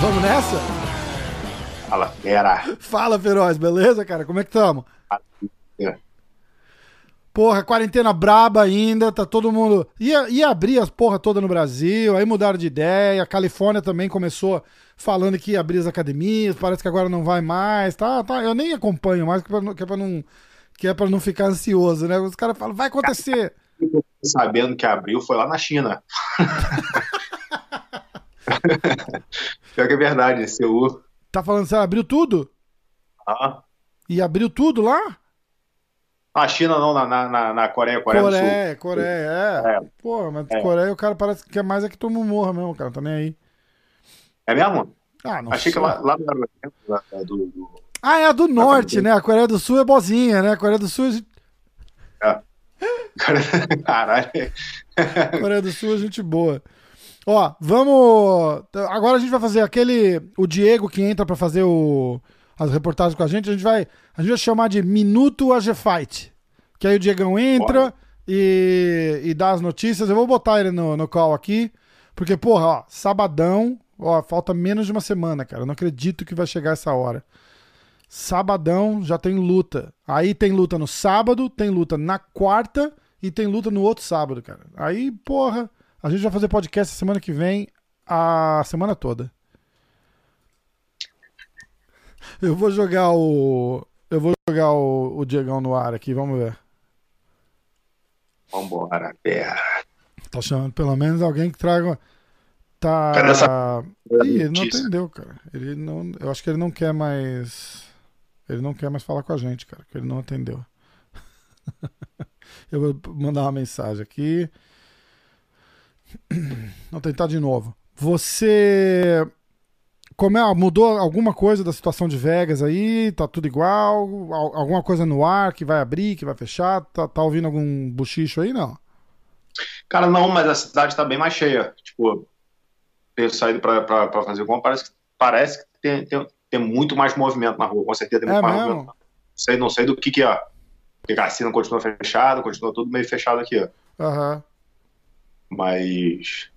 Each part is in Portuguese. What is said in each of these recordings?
Vamos nessa? Fala, fera. Fala, Feroz, beleza, cara? Como é que tamo? Porra, quarentena braba ainda, tá todo mundo. Ia, ia abrir as porra toda no Brasil, aí mudaram de ideia. A Califórnia também começou falando que ia abrir as academias, parece que agora não vai mais. Tá, tá. Eu nem acompanho mais, que é pra, não- que é pra não, que é ficar ansioso, né? Os caras falam, vai acontecer. Sabendo que abriu foi lá na China. Pior que é verdade, Seul. Tá falando, você abriu tudo? Ah, E abriu tudo lá? na China não, na, na, na- na Coreia, Coreia, do Sul. Coreia, Coreia, é. É. Pô, mas É. Coreia o cara parece que quer mais é que todo mundo morra mesmo, cara. Tá nem aí. É mesmo? Ah, não Achei que sei. lá, lá lá, do, do- Ah, é a do norte, né? A Coreia do Sul é bozinha, né? A Coreia do Sul, gente- Cara, Caralho. Coreia do Sul é gente boa. Ó, vamos. Agora a gente vai fazer aquele. O Diego que entra pra fazer o... as reportagens com a gente. A gente vai. A gente vai chamar de Minuto AG Fight. Que aí o Diegão entra e, e dá as notícias. Eu vou botar ele no, no call aqui. Porque, porra, ó, sabadão. Ó, falta menos de uma semana, cara. Eu não acredito que vai chegar essa hora. Sabadão já tem luta. Aí tem luta no sábado, tem luta na quarta e tem luta no outro sábado, cara. Aí, porra, a gente vai fazer podcast semana que vem, a semana toda. Eu vou jogar o. Eu vou jogar o, o Diegão no ar aqui, vamos ver. Vambora, pera. Tá chamando pelo menos alguém que traga. Tá. Cadê essa Ih, ele não atendeu, cara. Ele não. Eu acho que ele não quer mais. Ele não quer mais falar com a gente, cara, porque ele não atendeu. Eu vou mandar uma mensagem aqui. Vou tentar de novo. Você. Como é, mudou alguma coisa da situação de Vegas aí? Tá tudo igual? Al- Alguma coisa no ar que vai abrir, que vai fechar? Tá, tá ouvindo algum buchicho aí? Não. Cara, não, mas a cidade tá bem mais cheia. Tipo, ter saído pra fazer compra, parece que, parece que tem, tem, tem muito mais movimento na rua. Com certeza tem muito É mais mesmo? movimento. Não sei, não sei do que que é. Porque a cassina continua fechada, continua tudo meio fechado aqui. ó. Aham. Mas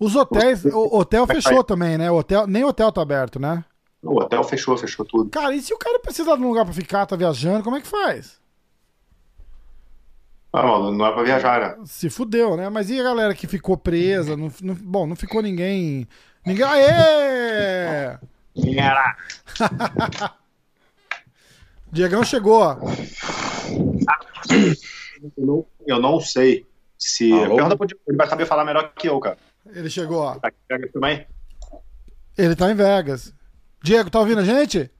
Os hotéis, o hotel fechou também, né? O hotel, nem o hotel tá aberto, né? o hotel fechou, fechou tudo. Cara, e se o cara precisa de um lugar pra ficar, tá viajando, como é que faz? Ah, não, não é pra viajar, né? Se fudeu, né? Mas e a galera que ficou presa? Não, não- bom, não ficou ninguém. Ninguém. Aê! Era. Diegão chegou. ó. Eu não, sei se. Alô? Pergunta pro Diego, ele vai saber falar melhor que eu, cara. Ele chegou, ó. Tá aqui pega também? Ele tá em Vegas. Diego, tá ouvindo a gente?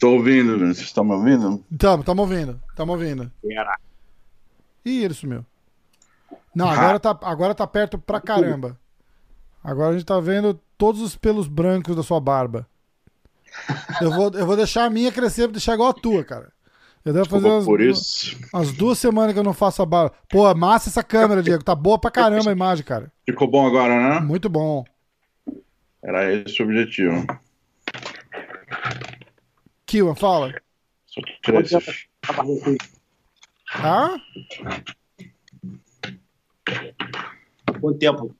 Tô ouvindo? Vocês estão me ouvindo? Tamo, tamo ouvindo. Tamo ouvindo. Era. Ih, ele sumiu. Não, agora tá, agora tá perto pra caramba. Agora a gente tá vendo todos os pelos brancos da sua barba. Eu vou, eu vou deixar a minha crescer pra deixar igual a tua, cara. Eu devo fazer umas, por isso. umas duas semanas que eu não faço a barba. Pô, massa essa câmera, Diego. Tá boa pra caramba a imagem, cara. Ficou bom agora, né? Muito bom. Era esse o objetivo. Kiwan, fala. Só Ah? Quanto tempo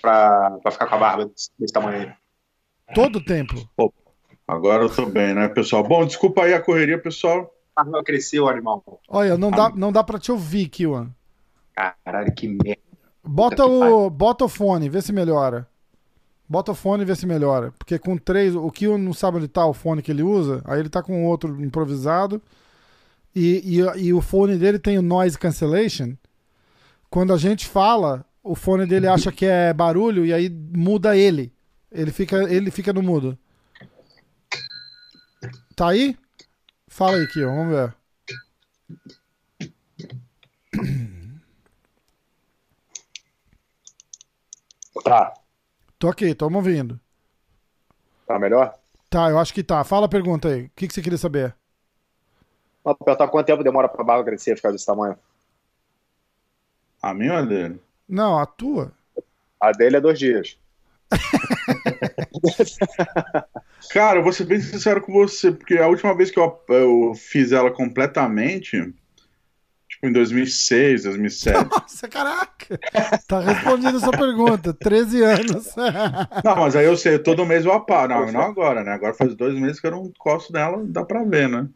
pra, pra ficar com a barba desse, tamanho aí? Todo tempo. Agora eu tô bem, né, pessoal? Bom, desculpa aí a correria, pessoal. A barba cresceu, animal. Olha, não dá, não dá pra te ouvir, Kiwan. Caralho, que merda. Bota Puta o, bota o fone, vê se melhora. Bota o fone e vê se melhora. Porque com três, o Kiwan não sabe onde tá o fone que ele usa, aí ele tá com outro improvisado. E, e, e o fone dele tem o noise cancellation. Quando a gente fala, o fone dele acha que é barulho e aí muda ele. Ele fica, ele fica no mudo. Tá aí? Fala aí, Kiwan, vamos ver. Tá. Tô aqui, tamo ouvindo. Tá melhor? Tá, eu acho que tá. Fala a pergunta aí. O que, que você queria saber? Perguntar quanto tempo demora pra barba crescer e ficar desse tamanho. A minha ou a dele? Não, a tua. A dele é dois dias. Cara, eu vou ser bem sincero com você, porque a última vez que eu, eu fiz ela completamente, tipo em 2006, 2007. Nossa, caraca! Tá respondendo a sua pergunta. 13 anos. Não, mas aí eu sei, todo mês eu aparo. Não, não agora, né? Agora faz dois meses que eu não encosto nela, dá pra ver, né?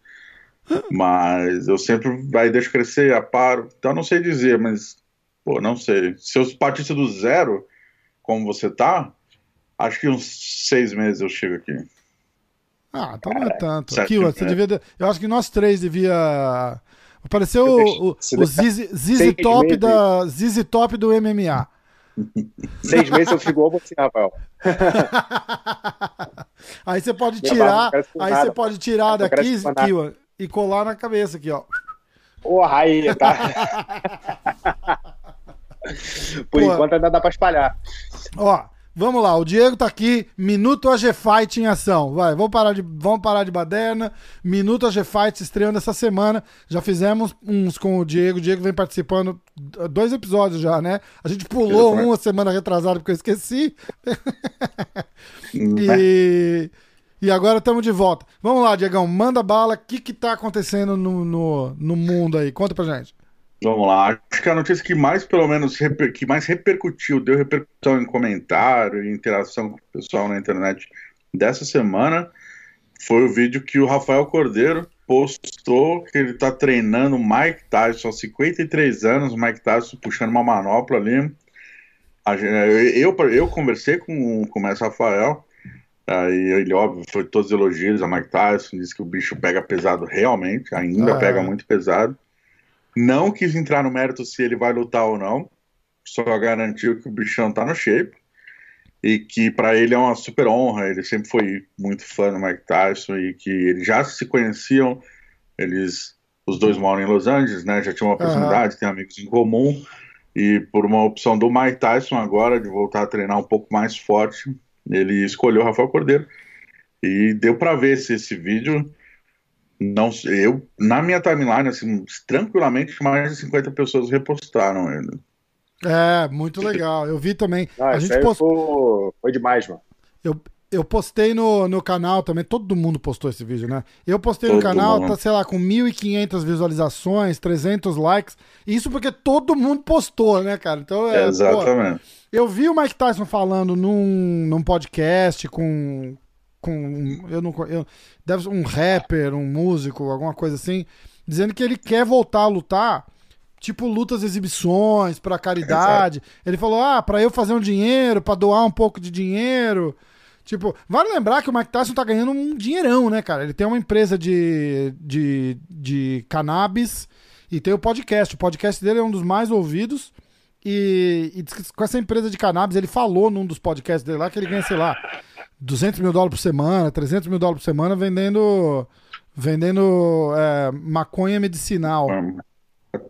Mas eu sempre vai deixo crescer, aparo. Então não sei dizer, mas pô, não sei. Se eu partisse do zero, como você tá, acho que uns seis meses eu chego aqui. Ah, então não é tanto. Aqui, você devia. Eu acho que nós três devia. Apareceu o, o, o Zizi, Top da Zizi Top do MMA. Seis meses eu fico igual você, Rafael. aí você pode tirar, aí você pode tirar daqui, Kiwa, e colar na cabeça aqui, ó. Porra, aí, tá. Por Pô. enquanto ainda dá pra espalhar. Ó, Vamos lá, o Diego tá aqui, Minuto AG Fight em ação. Vai, vamos parar de, vamos parar de baderna. Minuto AG Fight estreando essa semana. Já fizemos uns com o Diego. O Diego vem participando dois episódios já, né? A gente pulou uma semana retrasada porque eu esqueci. e, e agora estamos de volta. Vamos lá, Diegão, manda bala. O que que tá acontecendo no, no, no mundo aí? Conta pra gente. Vamos lá. Acho que a notícia que mais, pelo menos, que mais repercutiu, deu repercussão em comentário e interação com o pessoal na internet dessa semana foi o vídeo que o Rafael Cordeiro postou que ele está treinando Mike Tyson aos 53 anos, Mike Tyson puxando uma manopla ali. Eu, eu conversei com, com o Mestre Rafael, aí ele, óbvio, foi todos elogios a Mike Tyson, disse que o bicho pega pesado realmente, ainda ah, pega é. muito pesado. Não quis entrar no mérito se ele vai lutar ou não, só garantiu que o bichão tá no shape e que para ele é uma super honra. Ele sempre foi muito fã do Mike Tyson e que eles já se conheciam. Eles, os dois moram em Los Angeles, né? Já tinham uma proximidade, uhum. têm amigos em comum. E por uma opção do Mike Tyson agora de voltar a treinar um pouco mais forte, ele escolheu o Rafael Cordeiro. E deu para ver se esse vídeo não eu na minha timeline assim tranquilamente mais de 50 pessoas repostaram ele é muito legal eu vi também ah, a gente postou foi demais mano eu, eu postei no, no canal também, todo mundo postou esse vídeo, né? Eu postei todo no canal, mundo. tá, sei lá, com 1.500 visualizações, 300 likes. Isso porque todo mundo postou, né, cara? Então, é, Exatamente. Pô, eu vi o Mike Tyson falando num, num podcast com, com eu não eu, deve um rapper, um músico, alguma coisa assim, dizendo que ele quer voltar a lutar, tipo lutas exibições para caridade. Exato. Ele falou: "Ah, para eu fazer um dinheiro, para doar um pouco de dinheiro". Tipo, vale lembrar que o Mike Tyson tá ganhando um dinheirão, né, cara? Ele tem uma empresa de, de, de cannabis e tem o podcast. O podcast dele é um dos mais ouvidos. E, e com essa empresa de cannabis, ele falou num dos podcasts dele lá que ele ganha, sei lá, 200 mil dólares por semana, 300 mil dólares por semana vendendo, vendendo é, maconha medicinal.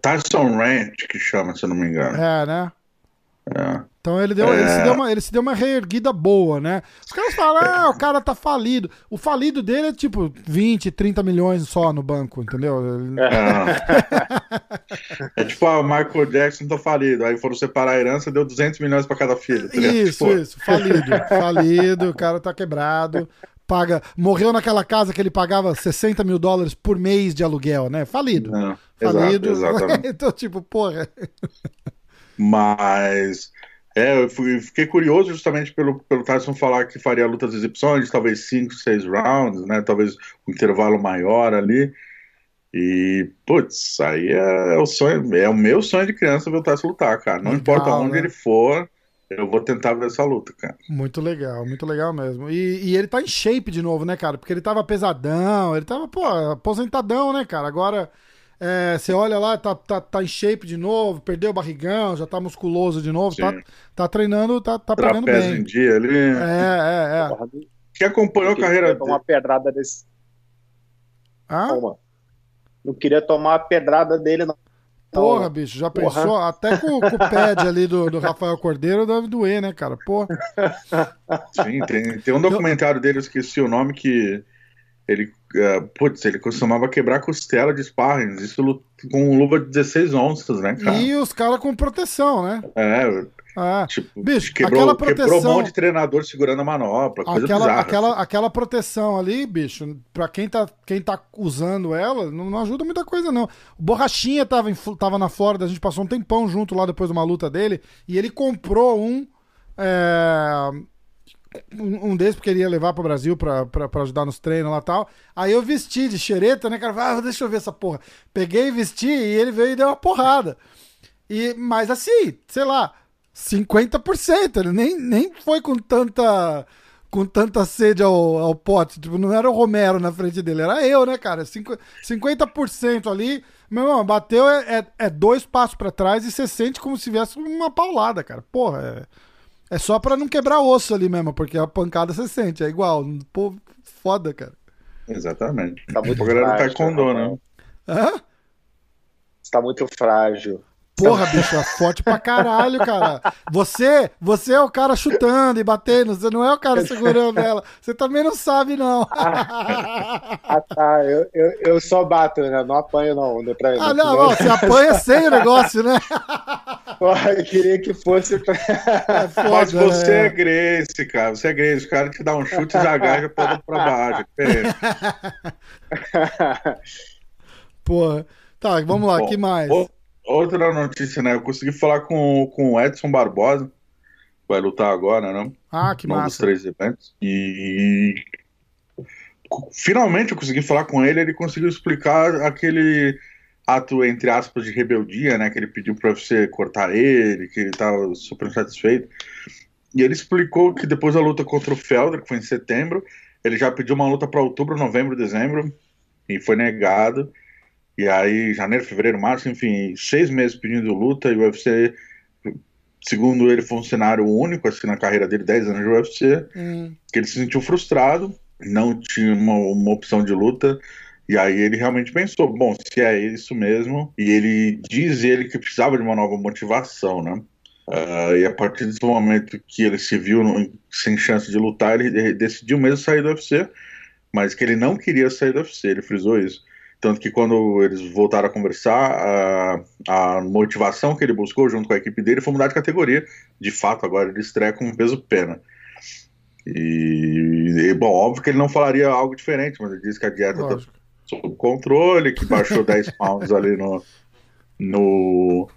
Tyson Ranch, que chama, se eu não me engano. É, né? É. Então ele, deu, é... ele, se deu uma, ele se deu uma reerguida boa, né? Os caras falam, ah, o cara tá falido. O falido dele é tipo 20, 30 milhões só no banco, entendeu? É, é tipo, ah, o Michael Jackson tá falido. Aí foram separar a herança, deu 200 milhões pra cada filho. Tá isso, tipo... isso, falido. Falido, o cara tá quebrado. Paga, morreu naquela casa que ele pagava 60 mil dólares por mês de aluguel, né? Falido. Não, falido. Exato, exatamente. então, tipo, porra. Mas é, eu fui, fiquei curioso justamente pelo, pelo Tyson falar que faria lutas de exibições, talvez 5, 6 rounds, né? Talvez um intervalo maior ali. E, putz, aí é, o sonho, é o meu sonho de criança ver o Tyson lutar, cara. Não legal, importa onde né? ele for, eu vou tentar ver essa luta, cara. Muito legal, muito legal mesmo. E, e, ele tá em shape de novo, né, cara? Porque ele tava pesadão, ele tava, pô, aposentadão, né, cara? Agora é, você olha lá, tá, tá, tá em shape de novo, perdeu o barrigão, já tá musculoso de novo, tá, tá treinando, tá, tá pegando bem. em dia ali. É, é, é. Que acompanhou a carreira dele. uma pedrada desse. Ah? Não queria tomar a pedrada dele, não. Porra, bicho, já Porra. pensou? Até com, com, o pad ali do, do Rafael Cordeiro deve doer, né, cara? Porra. Sim, tem, tem um documentário dele, eu esqueci o nome, que ele, uh, putz, ele costumava quebrar costela de sparring, isso com luva de 16 onças, né, cara? E os caras com proteção, né? É, Ah, Tipo, bicho, quebrou, aquela quebrou proteção- um monte de treinador segurando a manopla, coisa aquela, bizarra. aquela, aquela proteção ali, bicho, pra quem tá, quem tá usando ela, não, não ajuda muita coisa, não. O Borrachinha tava, em tava na Flórida, a gente passou um tempão junto lá depois de uma luta dele, e ele comprou um. é, um, desses porque ele ia levar pro Brasil pra ajudar nos treinos lá e tal. Aí eu vesti de xereta, né, cara? Ah, deixa eu ver essa porra. Peguei e vesti e ele veio e deu uma porrada. E, mas assim, sei lá, 50%. Ele nem, nem foi com tanta com tanta sede ao, ao pote. Tipo, não era o Romero na frente dele, era eu, né, cara? Cinqu- 50% ali. Meu irmão, bateu é, é, é dois passos pra trás e você sente como se tivesse uma paulada, cara. Porra, é, é só pra não quebrar osso ali mesmo, porque a pancada você sente, é igual. Pô, foda, cara. Exatamente. Tá muito a galera do frágil, Taekwondo, né? Rafael. Hã? Você tá muito frágil. Porra, bicho, é forte pra caralho, cara. Você, você é o cara chutando e batendo, você não é o cara segurando ela. Você também não sabe, não. Ah, tá. Eu, eu, eu só bato, né? Não apanho, não. Não, pra, Ah, não, ó, você apanha sem o negócio, né? Porra, eu queria que fosse. pra- É foda, Mas você é né? Grace, cara. Você é Grace. O cara te dá um chute e já agacha pra, pra baixo. É. Porra. Tá, vamos lá, Bom, que mais? Outra notícia, né? Eu consegui falar com, com o Edson Barbosa, que vai lutar agora, né? Ah, que dos massa. três eventos. E finalmente eu consegui falar com ele. Ele conseguiu explicar aquele ato, entre aspas, de rebeldia, né? Que ele pediu pra você cortar ele, que ele tava super insatisfeito. E ele explicou que depois da luta contra o Felder, que foi em setembro, ele já pediu uma luta para outubro, novembro, dezembro, e foi negado. E aí, janeiro, fevereiro, março, enfim, seis meses pedindo luta, e o UFC, segundo ele, foi um cenário único, assim, na carreira dele, 10 anos de UFC, Hum, que ele se sentiu frustrado, não tinha uma, uma opção de luta, e aí ele realmente pensou, bom, se é isso mesmo, e ele diz ele que precisava de uma nova motivação, né? Ah, e a partir desse momento que ele se viu no- sem chance de lutar, ele decidiu mesmo sair do UFC, mas que ele não queria sair do UFC, ele frisou isso. Tanto que quando eles voltaram a conversar, a, a motivação que ele buscou junto com a equipe dele foi mudar de categoria. De fato, agora ele estreia com peso pena. E, e, bom, óbvio que ele não falaria algo diferente, mas ele disse que a dieta tá lógico. sob controle, que baixou 10 pounds ali no, no,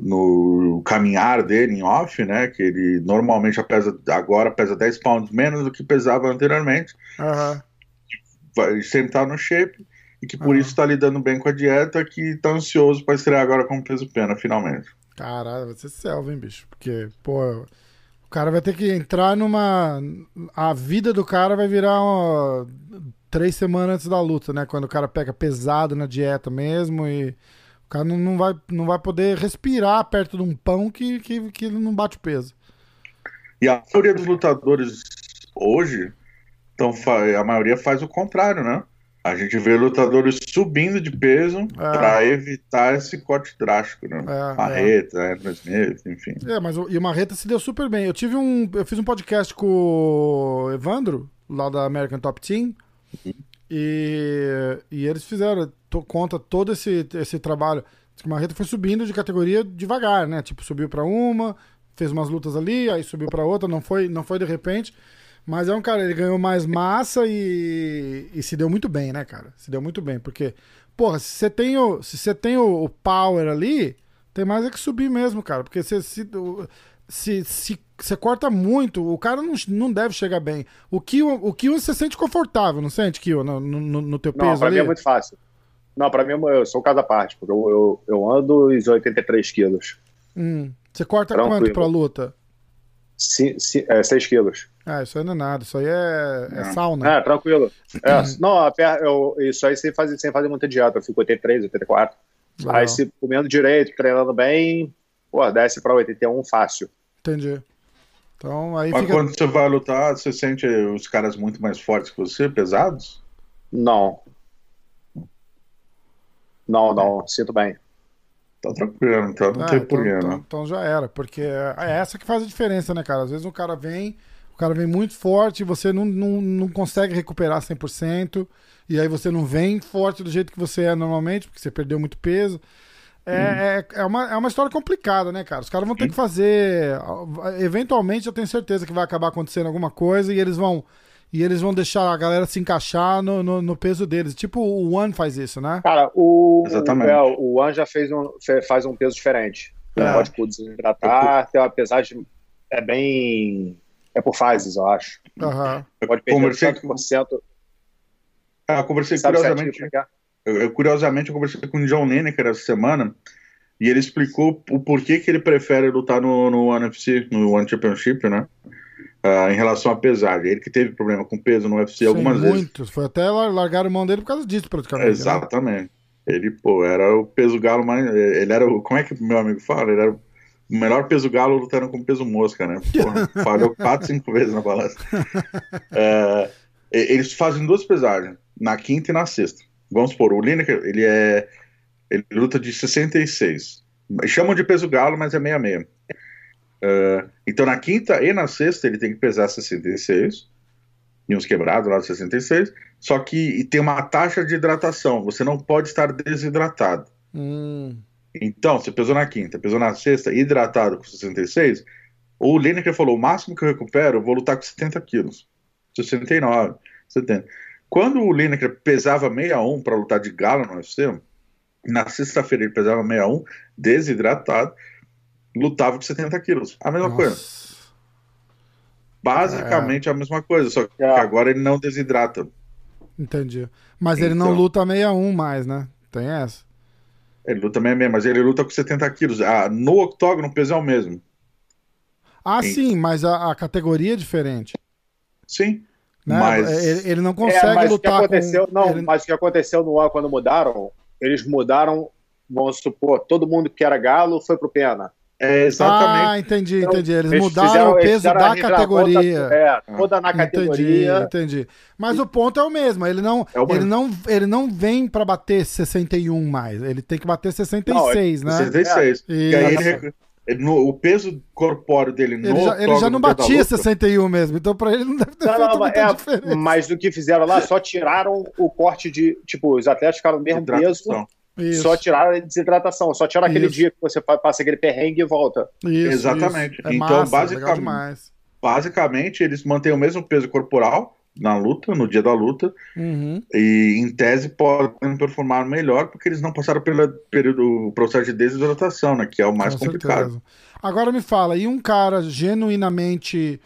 no caminhar dele em off, né? Que ele normalmente pesa, agora pesa 10 pounds menos do que pesava anteriormente. Aham. Vai sempre tá no shape e que por isso tá lidando bem com a dieta, que tá ansioso para estrear agora com peso pena, finalmente. Caralho, vai ser selva, hein, bicho? Porque, pô, o cara vai ter que entrar numa. A vida do cara vai virar uma... três semanas antes da luta, né? Quando o cara pega pesado na dieta mesmo e o cara não, vai, não vai poder respirar perto de um pão que, que, que não bate o peso. E a maioria dos lutadores hoje, então, a maioria faz o contrário, né? A gente vê lutadores subindo de peso para evitar esse corte drástico, né? É, Marreta, Andrew Smith, enfim. É, mas o, e o Marreta se deu super bem. Eu tive um. Eu fiz um podcast com o Evandro, lá da American Top Team. E, e eles fizeram, to, conta todo esse, esse trabalho. O Marreta foi subindo de categoria devagar, né? Tipo, subiu pra uma, fez umas lutas ali, aí subiu pra outra, não foi, não foi de repente. Mas é um cara, ele ganhou mais massa e, e se deu muito bem, né, cara? Se deu muito bem, porque, porra, se você tem o, se você tem o, o power ali, tem mais é que subir mesmo, cara. Porque você se, se, se você corta muito, o cara não, não deve chegar bem. O Kill, o Kill você sente confortável, não sente, Kill, no, no, no teu Não, peso pra ali? mim é muito fácil. Não, pra mim eu sou cada parte, porque eu, eu, eu ando os 83 quilos. Hum. Você corta Tranquilo. quanto pra luta? Si, si, é, 6 quilos. Ah, isso aí não é nada, isso aí é, é Não. sauna. É, tranquilo. É, não, a per- eu, isso aí sem fazer, sem fazer muita dieta. Eu fico 83, 84. Legal. Aí se comendo direito, treinando bem, pô, desce pra 81 fácil. Entendi. Então aí Mas fica. quando você vai lutar, você sente os caras muito mais fortes que você, pesados? Não. Não, não, sinto bem. Tá tranquilo, então não Ah, tem então, porquê, então, então já era, porque é essa que faz a diferença, né, cara? Às vezes o cara vem, o cara vem muito forte você não, não, não consegue recuperar 100%, e aí você não vem forte do jeito que você é normalmente, porque você perdeu muito peso. É, é, é, uma, é uma história complicada, né, cara? Os caras vão ter que fazer. Eventualmente, eu tenho certeza que vai acabar acontecendo alguma coisa e eles vão. E eles vão deixar a galera se encaixar no, no, no peso deles. Tipo o One faz isso, né? Cara, o, Exatamente. é, o One já fez um, faz um peso diferente. É. Pode por desidratar, tem uma pesagem. É bem. É por fases, eu acho. Aham. Pode perder Conversei tanto por cento. Ah, eu conversei Sabe curiosamente. é é? Eu, eu, curiosamente, eu conversei com o John Lineker essa semana e ele explicou o porquê que ele prefere lutar no, no One UFC, no One Championship, né? Ah, em relação à pesagem. Ele que teve problema com peso no UFC Sim, algumas vezes. muitos. Foi até lar- largaram mão dele por causa disso, praticamente. né? Exatamente. Ele, pô, era o peso galo mais. Ele era o. Como é que meu amigo fala? Ele era o melhor peso galo lutando com peso mosca, né? Porra, falhou quatro, cinco vezes na balança. É, eles fazem duas pesagens, na quinta e na sexta. Vamos supor, o Lineker, ele é. Ele luta de 66. Chamam de peso galo, mas é 66. É, então na quinta e na sexta ele tem que pesar 66. E uns quebrados lá de 66. Só que tem uma taxa de hidratação. Você não pode estar desidratado. Hum, Então, você pesou na quinta, pesou na sexta, hidratado com 66. O Lineker falou: o máximo que eu recupero, eu vou lutar com 70 quilos. 69, 70. Quando o Lineker pesava 61 para lutar de gala no UFC, na sexta-feira ele pesava 61, desidratado, lutava com 70 quilos. A mesma coisa. nossa. Basicamente a mesma coisa, só que É. agora ele não desidrata. Entendi. Mas ele não Então. luta 61 mais, né? Tem essa. Ele luta meio meio, mas ele luta com 70 quilos. Ah, no octógono o peso é o mesmo. Ah, Sim. sim, mas a, a categoria é diferente. Sim. Né? Mas Ele, ele não É, consegue mas o que lutar aconteceu, com. não, ele- mas o que aconteceu no One quando mudaram, eles mudaram, vamos supor, todo mundo que era galo foi pro pena. É exatamente. Ah, entendi, Então, entendi. Eles, Eles mudaram fizeram- o peso da categoria. É, toda na categoria. entendi. Mas o ponto é o mesmo. Ele não, É o ele não, ele não vem pra bater 61 mais. Ele tem que bater 66, né? 66. E- E aí ele ele- no- o peso corpóreo dele no Ele já, ele já não batia luta, 61 mesmo, então pra ele não deve ter Não, feito não, mas, é, diferença. mas do que fizeram lá, só tiraram o corte de. Tipo, os atletas ficaram no mesmo peso. Isso, só tiraram a desidratação, só tiraram aquele Isso. dia que você passa aquele perrengue e volta. isso, Exatamente. isso. É Então, massa, basicamente-. Basicamente, eles mantêm o mesmo peso corporal na luta, no dia da luta, Uhum. e em tese podem performar melhor porque eles não passaram pelo período, processo de desidratação, né, que é o mais Com complicado. certeza. Agora me fala, e um cara genuinamente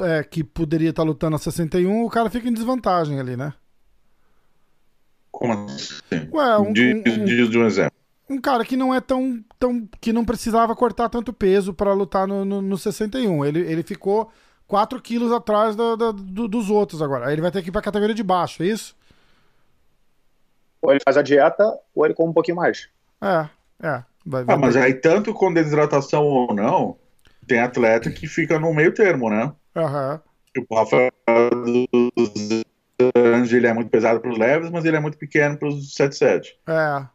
é, que poderia estar lutando a 61, o cara fica em desvantagem ali, né? Como assim? Ué, um, Diz, um- diz de um exemplo. um cara que não é tão, tão. que não precisava cortar tanto peso pra lutar no, no, no 61. Ele, ele ficou 4 quilos atrás da- da- do- dos outros agora. Aí ele vai ter que ir pra categoria de baixo, é isso? Ou ele faz a dieta, ou ele come um pouquinho mais. É, é. Vai, vai Ah, mas aí, tanto com desidratação ou não, tem atleta que fica no meio termo, né? Aham. Tipo, o Rafael dos Anjos, ele é muito pesado para os leves, mas ele é muito pequeno para os 77. É,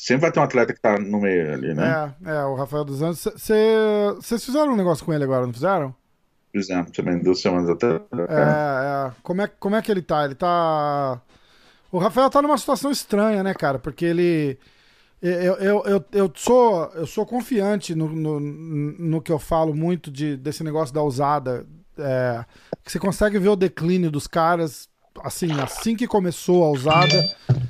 Sempre vai ter um atleta que tá no meio ali, né? é, é, o Rafael dos Anjos. Vocês fizeram um negócio com ele agora, não fizeram? Por exemplo, também duas semanas atrás. É, é. Como é, como é que ele tá? Ele tá. O Rafael tá numa situação estranha, né, cara? Porque ele. Eu, eu, eu, eu, sou, eu sou confiante no, no, no que eu falo muito de, desse negócio da usada. É, que você consegue ver o declínio dos caras, assim, assim que começou a usada,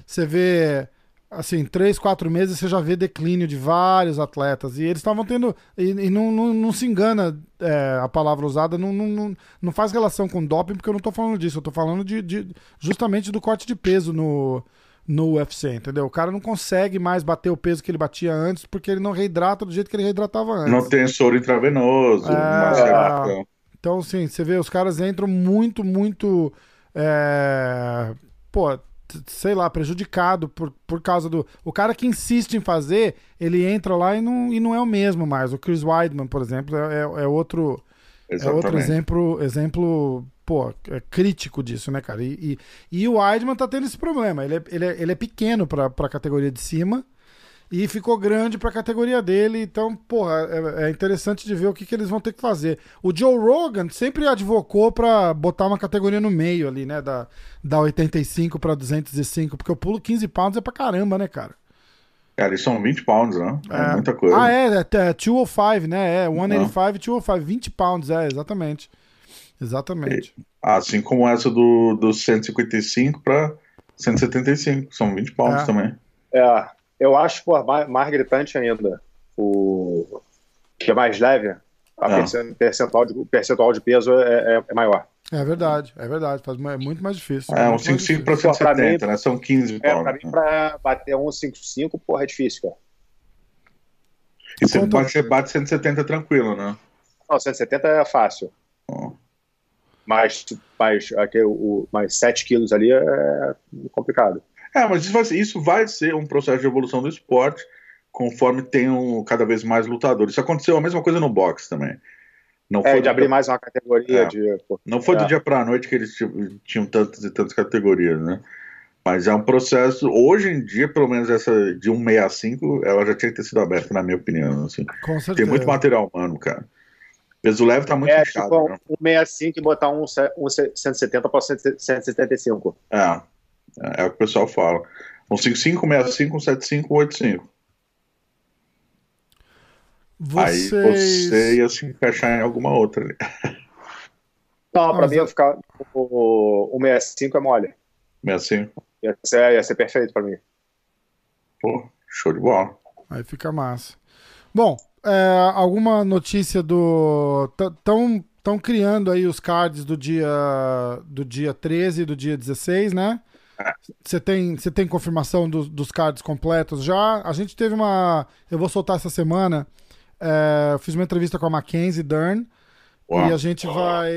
você vê, assim, três, quatro meses você já vê declínio de vários atletas. E eles estavam tendo. E, e não, não, não se engana é, a palavra usada, não, não, não, faz relação com doping, porque eu não tô falando disso, eu tô falando de, de justamente do corte de peso no, no UFC, entendeu? O cara não consegue mais bater o peso que ele batia antes, porque ele não reidrata do jeito que ele reidratava antes. Não tem soro intravenoso, É. Então, assim, você vê, os caras entram muito, muito. É, pô, sei lá, prejudicado por, por causa do. O cara que insiste em fazer, ele entra lá e não, e não é o mesmo mais. O Chris Weidman, por exemplo, é, é- é outro. É outro Exatamente. exemplo, exemplo pô, é crítico disso, né, cara? E, e, e o Weidman tá tendo esse problema. Ele é, ele é, ele é pequeno pra, pra categoria de cima e ficou grande pra categoria dele. Então, porra, é, é interessante de ver o que, que eles vão ter que fazer. O Joe Rogan sempre advocou pra botar uma categoria no meio ali, né? Da, da 85 pra 205, porque o pulo 15 pounds é pra caramba, né, cara? Cara, eles são 20 pounds, né? É, É. muita coisa. Ah, é, é, é 205, né? É 185 e 205, 20 pounds, é, exatamente. Exatamente. Assim como essa do, do 155 para 175. São 20 pounds É. também. É, eu acho pô, mais, mais gritante ainda. O que é mais leve, a percen- percentual, de, o percentual de peso é, é- é maior. É verdade, é verdade. Faz, é muito mais difícil. É, um muito mais 55 para Pô, pra 170, mim- né? São 15 É, pra pounds. mim, né? pra bater 1,55, porra, é difícil, cara. E você Quanto- bate, você bate 170 tranquilo, né? Não, 170 é fácil. Ó. Mas, mas, aqui, o, mais 7 quilos ali é complicado. É, mas isso vai, ser, isso vai ser um processo de evolução do esporte conforme tenham cada vez mais lutadores. Isso aconteceu a mesma coisa no boxe também. Não É, foi, de abrir mais uma categoria É. de. não foi do É. dia para a noite que eles ti- tinham tantas e tantas categorias, né? Mas é um processo, hoje em dia, pelo menos essa de 165, ela já tinha que ter sido aberta, na minha opinião. Assim. Com certeza. Tem muito material humano, cara. Peso leve tá muito É, inchado. tipo, né? um 65 e botar um, um ce- 170 para 175. É, é, o que o pessoal fala. Um 55, 65, um 75, um 85. Aí Vocês... você ia se encaixar em alguma outra ali. Não, pra mas mim ia ficar. O, o 65 é mole. 65. Ia ser, ia ser perfeito pra mim. Pô, show de bola. Aí fica massa. Bom, é, alguma notícia do. Estão tão criando aí os cards do dia do dia 13 e do dia 16, né? Você tem, você tem confirmação dos, dos cards completos já? A gente teve uma. Eu vou soltar essa semana. é, fiz uma entrevista com a Mackenzie Dern. Uau. E a gente vai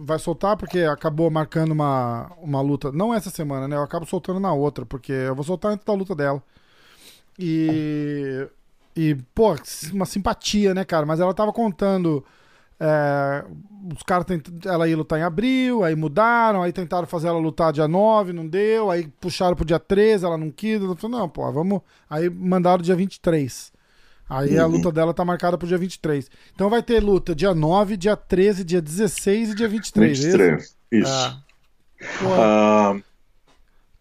vai soltar porque acabou marcando uma, uma luta. Não essa semana, né? Eu acabo soltando na outra, porque eu vou soltar antes da luta dela. E. E, pô, uma simpatia, né, cara? Mas ela tava contando. É, os caras tent... ela ia lutar em abril, aí mudaram, aí tentaram fazer ela lutar dia 9, não deu, aí puxaram pro dia 13, ela não quis, ela falou, não, pô, vamos. Aí mandaram dia 23. Aí a Uhum. luta dela tá marcada pro dia 23. Então vai ter luta dia 9, dia 13, dia 16 e dia 23. é isso? 23. Isso. Pô, Ah,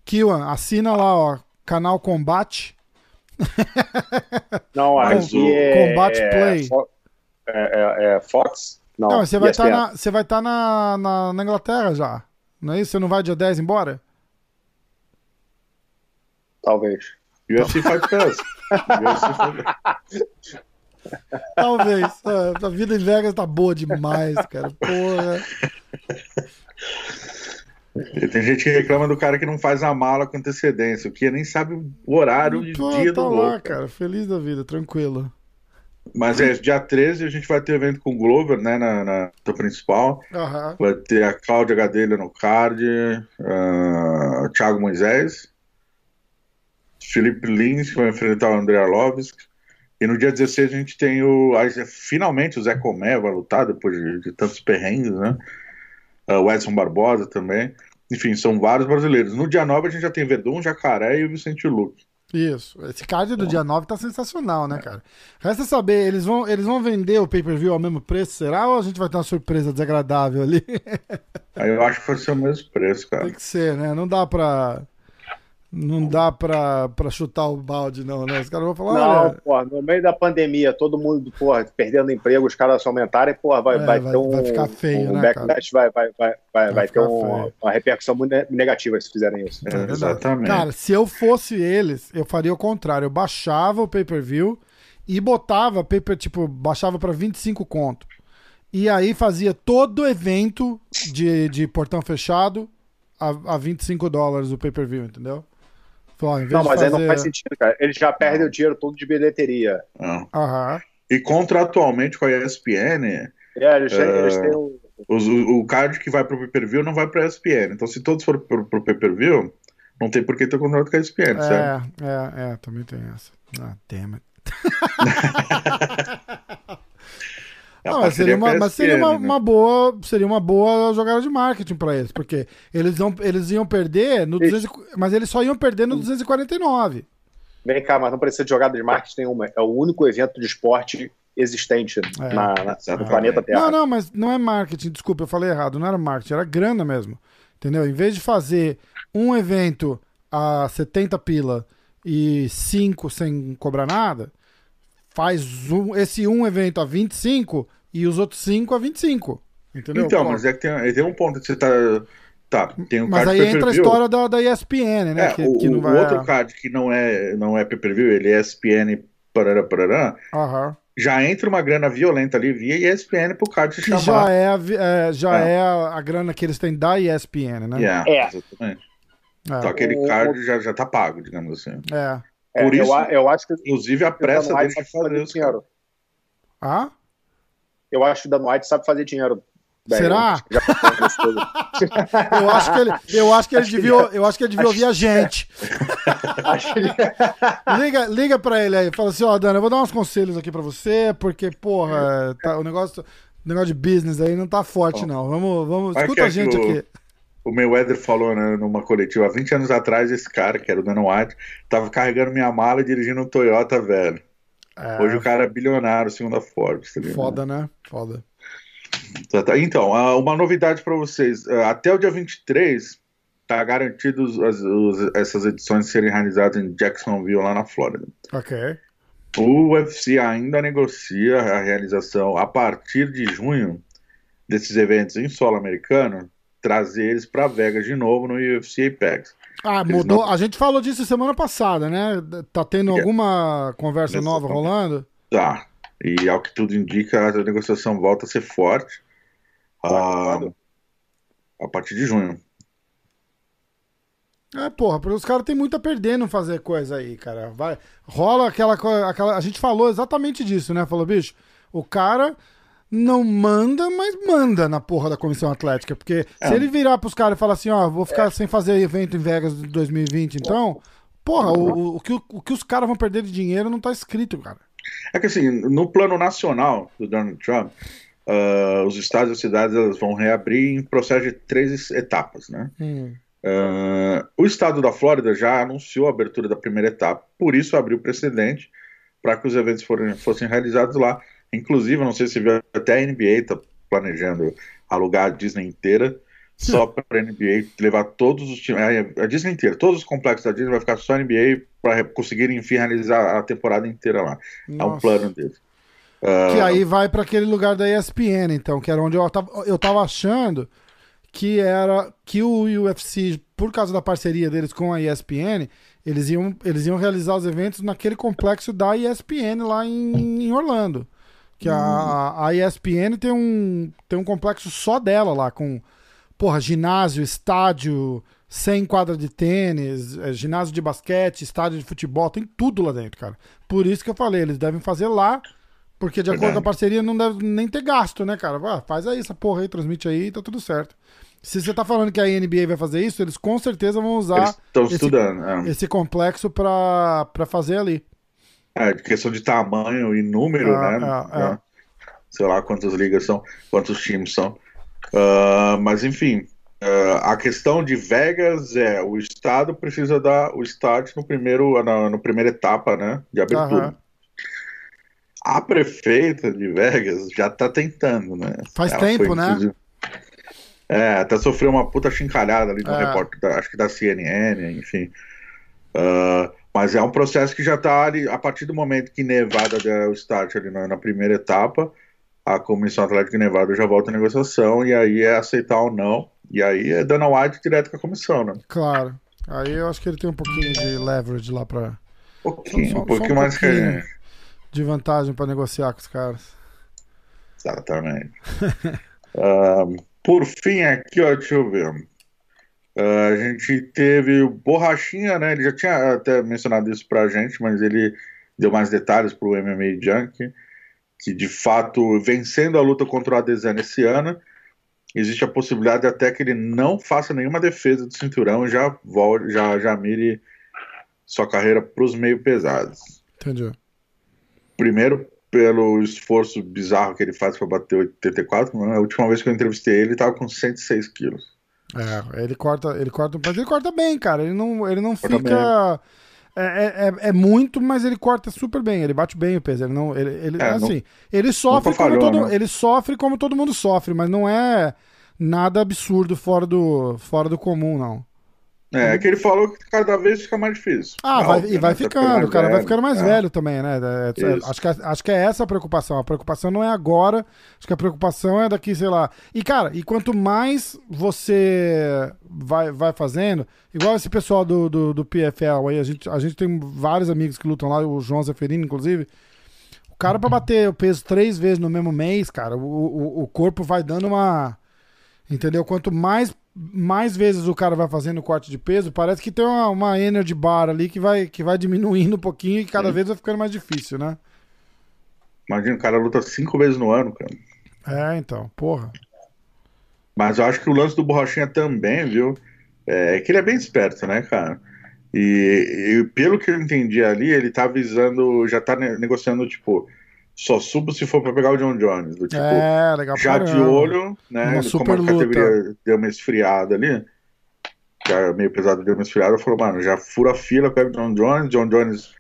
Kiwan, assina lá, ó, canal Combate. Não, aqui é. Combate é, Play. É, é- é Fox? Não, Não, você vai estar na, você vai tá na, na, na Inglaterra já. Não é isso? Você não vai dia 10 embora? Talvez. UFC Fight Pass. Talvez. É, a vida em Vegas tá boa demais, cara. Porra. Tem gente que reclama do cara que não faz a mala com antecedência, o que nem sabe o horário e Pô, dia tá do lá, cara. Feliz da vida, tranquilo. Mas é, dia 13 a gente vai ter evento com o Glover, né, na, na principal. Aham. Vai ter a Cláudia Gadelha no card, ah, Thiago Moisés, Felipe Lins, que vai enfrentar o André Arlovski. E no dia 16 a gente tem o. aí, finalmente o Zé Comé vai lutar depois de, de tantos perrengues, né? Ah, o Edson Barbosa também. Enfim, são vários brasileiros. No dia 9 a gente já tem Verdun, Jacaré e o Vicente Luque. Isso. Esse card do dia 9 tá sensacional, né, cara? Resta saber, eles vão, eles vão vender o pay-per-view ao mesmo preço, será? Ou a gente vai ter uma surpresa desagradável ali? Eu acho que vai ser o mesmo preço, cara. Tem que ser, né? Não dá pra. Não dá pra, pra chutar o balde, não, né? Os caras vão falar, Não, olha. pô, no meio da pandemia, todo mundo, porra, perdendo emprego, os caras se aumentarem, porra, vai, É, vai, vai- ter um, vai ficar feio, um né, backlash, vai, vai, vai, vai, Vai vai ter um- uma repercussão muito ne- negativa se fizerem isso. É verdade. Exatamente. Cara, se eu fosse eles, eu faria o contrário. Eu baixava o pay-per-view e botava paper, tipo, baixava pra 25 conto. E aí fazia todo o evento de, de portão fechado a, a 25 dólares o pay-per-view, entendeu? Falou, ó, em vez Não, de mas aí não fazer- faz sentido, cara. Eles já perdem o dinheiro todo de bilheteria. Ah. Aham. E contratualmente com a ESPN, É, eles, têm- É. eles têm um. Os- o, o card que vai pro pay-per-view não vai pra ESPN. Então, se todos forem pro, pro pay-per-view, não tem por que ter contrato com a ESPN, certo? É, é, é, também tem essa. Ah, damn it. É Não, mas seria, parceria uma, mas seria uma, né? uma boa, seria uma boa jogada de marketing pra eles, porque eles, vão, eles iam perder no Isso. 200, e- mas eles só iam perder no 249. Vem cá, mas não precisa de jogada de marketing nenhuma. É o único evento de esporte existente É, na, na- no exatamente. planeta Terra. Não, não, mas não é marketing, desculpa, eu falei errado, não era marketing, era grana mesmo. Entendeu? Em vez de fazer um evento a 70 pila e 5 sem cobrar nada, faz um, esse um evento a 25 e os outros 5 a 25. Entendeu? Então, mas é que tem, tem um ponto que você tá. Tá, tem um mas card aí entra a história da, da ESPN, né? É, que, o, que não o vai. outro card que não é, não é pay-per-view, ele é ESPN, parará, parará, Aham. já entra uma grana violenta ali via ESPN pro card se Que chamar. já é, a vi- é, já É. é a, a grana que eles têm da ESPN, né? Yeah, É. exatamente. É. Então aquele O- card já, já tá pago, digamos assim. É. É, Por eu isso- a- eu, acho que Inclusive a o pressa dele de sabe fazer dinheiro. Ah? Eu acho que o Dan White sabe fazer dinheiro. bem, Será? acho. Eu acho que ele, eu acho que ele Acho que devia, eu acho que ele devia ouvir a gente. Acho que ele- Liga, liga pra ele aí, fala assim, ó, Dana, eu vou dar uns conselhos aqui pra você, porque, porra, tá- o negócio, o negócio de business aí não tá forte, Ó. não. Vamos, vamos, escuta a gente é que o-. O Mayweather falou né, numa coletiva há 20 anos atrás, esse cara, que era o Dana White, tava carregando minha mala e dirigindo um Toyota, velho. É, Hoje o cara é bilionário, segundo a Forbes. tá foda, né? Foda. Tá, tá. Então, uma novidade para vocês. Ah, Até o dia 23, tá garantido as- os- essas edições serem realizadas em Jacksonville, lá na Flórida. Ok. O UFC ainda negocia a realização a partir de junho desses eventos em solo americano, trazer eles para Vegas de novo no UFC Apex. Ah, Eles mudou. não- A gente falou disso semana passada, né? Tá tendo É. alguma conversa Nessa nova rolando? Tá. E ao que tudo indica, a negociação volta a ser forte ah, a partir de junho. É, porra, porque os caras têm muito a perder não fazer coisa aí, cara. Vai, rola aquela. Aquela, a gente falou exatamente disso, né? Falou, bicho, o cara não manda, mas manda na porra da comissão atlética. Porque É. se ele virar pros caras e falar assim, ó, vou ficar sem fazer evento em Vegas de 2020, então. Porra, o, o, que, o, que os caras vão perder de dinheiro não tá escrito, cara. É que assim, no plano nacional do Donald Trump, ah, os estados e as cidades elas vão reabrir em processo de três etapas, né? Hum. Ah, o estado da Flórida já anunciou a abertura da primeira etapa, por isso abriu precedente para que os eventos forem- fossem realizados lá. Inclusive, não sei se viu, até a NBA está planejando alugar a Disney inteira só para a NBA levar todos os times, a Disney inteira, todos os complexos da Disney vai ficar só a NBA para conseguirem enfim realizar a temporada inteira lá. É um Nossa. plano deles. Ah, Que aí vai pra aquele lugar da ESPN, então, que era onde eu tava, eu tava achando que era que o UFC, por causa da parceria deles com a ESPN, eles iam, eles iam realizar os eventos naquele complexo da ESPN lá em, em Orlando. Que a, a ESPN tem um, tem um complexo só dela lá, com porra, ginásio, estádio, 100 quadras de tênis, eh, ginásio de basquete, estádio de futebol, tem tudo lá dentro, cara. Por isso que eu falei, eles devem fazer lá, porque de acordo Verdade. com a parceria não deve nem ter gasto, né, cara? Ah, faz aí essa porra aí, transmite aí, tá tudo certo. Se você tá falando que a NBA vai fazer isso, eles com certeza vão usar esse- estudando. é. esse complexo pra, pra fazer ali. É, questão de tamanho e número, Ah, né? ah, ah. É. Sei lá quantas ligas são, quantos times são. Ah, mas enfim, ah, a questão de Vegas é o estado precisa dar o start no primeiro, na, no primeira etapa, né? De abertura. Aham. A prefeita de Vegas já tá tentando, né? Faz Ela tempo, foi, né? É, até sofreu uma puta chincalhada ali no É. repórter, da- acho que da CNN, enfim. Ah, mas é um processo que já está ali, a partir do momento que Nevada der o start ali na, na primeira etapa, a Comissão Atlética de Nevada já volta a negociação, e aí é aceitar ou não, e aí é Dana White direto com a comissão, né? Claro. Aí eu acho que ele tem um pouquinho de leverage lá pra. Um pouquinho, Só- só um pouquinho mais pouquinho. de vantagem pra negociar com os caras. Exatamente. Ah, por fim, aqui, ó, deixa eu ver. Ah, a gente teve o Borrachinha, né? Ele já tinha até mencionado isso pra gente, mas ele deu mais detalhes pro MMA Junkie, que de fato, vencendo a luta contra o Adesanya esse ano, existe a possibilidade até que ele não faça nenhuma defesa do cinturão e já volte, já, já mire sua carreira pros meio pesados. Entendi. Primeiro, pelo esforço bizarro que ele faz para bater 84, né? a última vez que eu entrevistei ele, ele tava com 106 quilos. É, ele corta, ele corta, mas ele corta bem, cara. Ele não, ele não Corta fica. É, é, é- é muito, mas ele corta super bem. Ele bate bem o peso. Ele não, ele, ele É, assim, ele sofre nunca como falhou, todo, né? ele sofre como todo mundo sofre, mas não é nada absurdo fora do, fora do comum, não. É, que ele falou que cada vez fica mais difícil. Ah, É vai, e vai? Tá ficando, o cara vai velho, ficando mais é. velho também, né? É, é, Isso. acho, que, acho que é essa a preocupação. A preocupação não é agora, acho que a preocupação é daqui, sei lá. E, cara, e quanto mais você vai, vai fazendo, igual esse pessoal do, do, do PFL aí, a gente, a gente tem vários amigos que lutam lá, o João Zeferino, inclusive. O cara, pra bater o peso três vezes no mesmo mês, cara, o, o, o corpo vai dando uma. Entendeu? Quanto mais, mais vezes o cara vai fazendo corte de peso, parece que tem uma, uma energy bar ali que vai, que vai diminuindo um pouquinho e cada vez vai ficando mais difícil, né? Imagina, o cara luta cinco vezes no ano, cara. É, então, porra. Mas eu acho que o lance do Borrachinha também, viu? É que ele é bem esperto, né, cara? E, e pelo que eu entendi ali, ele tá avisando, já tá ne- negociando, tipo, só subo se for pra pegar o John Jones. Do, tipo, é, legal já de olho, né? Uma como super a categoria luta. deu uma esfriada ali, já meio pesado deu uma esfriada, falou, mano, já fura a fila, pega o John Jones, John Jones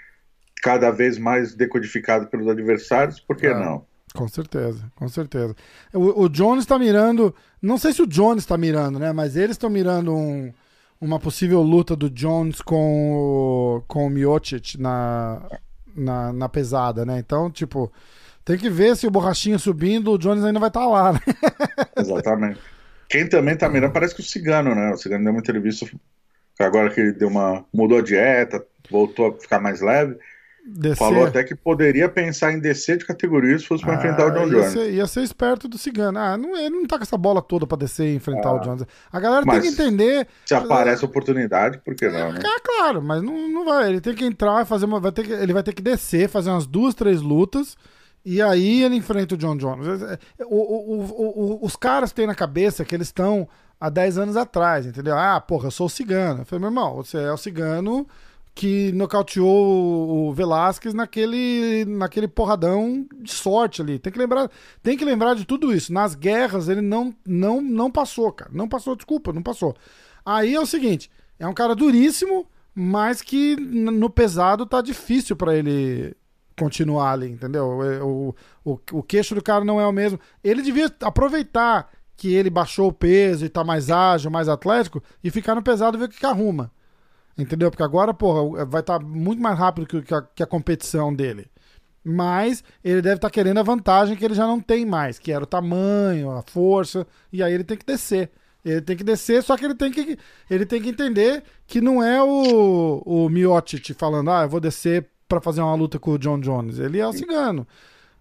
cada vez mais decodificado pelos adversários, por que É. não? Com certeza, com certeza. O, o Jones tá mirando. Não sei se o Jones tá mirando, né? Mas eles estão mirando um- uma possível luta do Jones com o, com o Miocic na, na, na pesada, né? Então, tipo, tem que ver se o Borrachinha subindo, o Jones ainda vai estar lá, né? Exatamente. Quem também tá mirando, parece que o Cigano, né? O Cigano deu uma entrevista agora que ele deu uma. mudou a dieta, voltou a ficar mais leve. Descer. Falou até que poderia pensar em descer de categoria se fosse pra enfrentar o Ah, John ia Jones. ser, ia ser esperto do Cigano. Ah, não, ele não tá com essa bola toda pra descer e enfrentar o Jones. A galera tem que entender. Se aparece oportunidade, por que não, né? É claro, mas não, não vai. Ele tem que entrar e fazer uma. Vai ter que, ele vai ter que descer, fazer umas duas, três lutas. E aí ele enfrenta o John Jones. É, O- o- o- o- os caras têm na cabeça que eles estão há 10 anos atrás, entendeu? Ah, porra, eu sou o cigano. Eu falei, meu irmão, você é o cigano que nocauteou o Velasquez naquele, naquele porradão de sorte ali. Tem que lembrar, tem que lembrar de tudo isso. Nas guerras ele não, não, não passou, cara. Não passou, desculpa, não passou. Aí é o seguinte, é um cara duríssimo, mas que no pesado tá difícil pra ele continuar ali, entendeu? O, o, o queixo do cara não é o mesmo. Ele devia aproveitar que ele baixou o peso e tá mais ágil, mais atlético, e ficar no pesado e ver o que, que arruma. Entendeu? Porque agora, porra, vai estar muito mais rápido que, a, que a competição dele. Mas ele deve estar querendo a vantagem que ele já não tem mais, que era o tamanho, a força, e aí ele tem que descer. Ele tem que descer, só que ele tem que, ele tem que entender que não é o, o Miocic falando, ah, eu vou descer pra fazer uma luta com o John Jones. Ele é o cigano.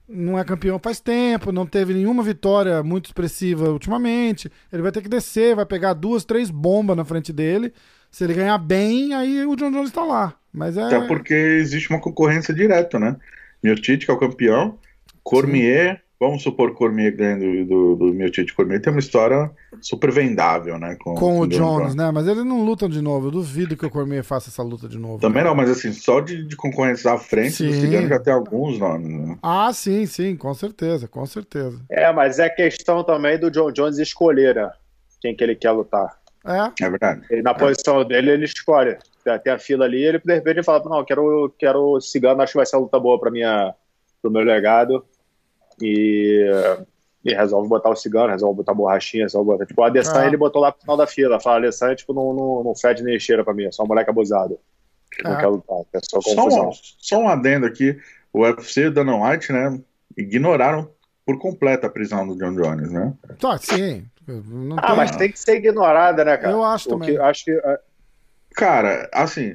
Não é campeão faz tempo, não teve nenhuma vitória muito expressiva ultimamente. Ele vai ter que descer, vai pegar duas, três bombas na frente dele. Se ele ganhar bem, aí o John Jones tá lá. Mas é. Até porque existe uma concorrência direta, né? Miotite, que é o campeão, Cormier, vamos supor que Cormier ganha do, do, do Miotite. Cormier tem uma história super vendável, né? com o John Jones, né? Mas eles não lutam de novo. Eu duvido que o Cormier faça essa luta de novo. Também cara. não, mas assim, só de, de concorrência à frente, o Sim. Cigano já tem alguns nomes, né? Ah, sim, sim, com certeza, com certeza. É, mas é questão também do John Jones escolher né, quem que ele quer lutar. É, É verdade. Ele, na posição dele, ele escolhe. Tem- a fila ali, ele de repente ele fala, não, quero, quero o Cigano, acho que vai ser uma luta boa para minha, pro meu legado. E, e resolve botar o Cigano, resolve botar a borrachinha, resolve botar... Tipo, o Adesanya Ah. ele botou lá pro final da fila. Fala, Adesanya, tipo, não, não, não fede nem cheira pra mim, é só um moleque abusado. Que não Ah. quer lutar, é só Só confusão. um, só um adendo aqui, o UFC e o Dana White, né, ignoraram por completo a prisão do John Jones, né? tá, sim. Não Ah, tem- mas tem que ser ignorada, né, cara? Eu acho também. que- acho que é, Cara, assim,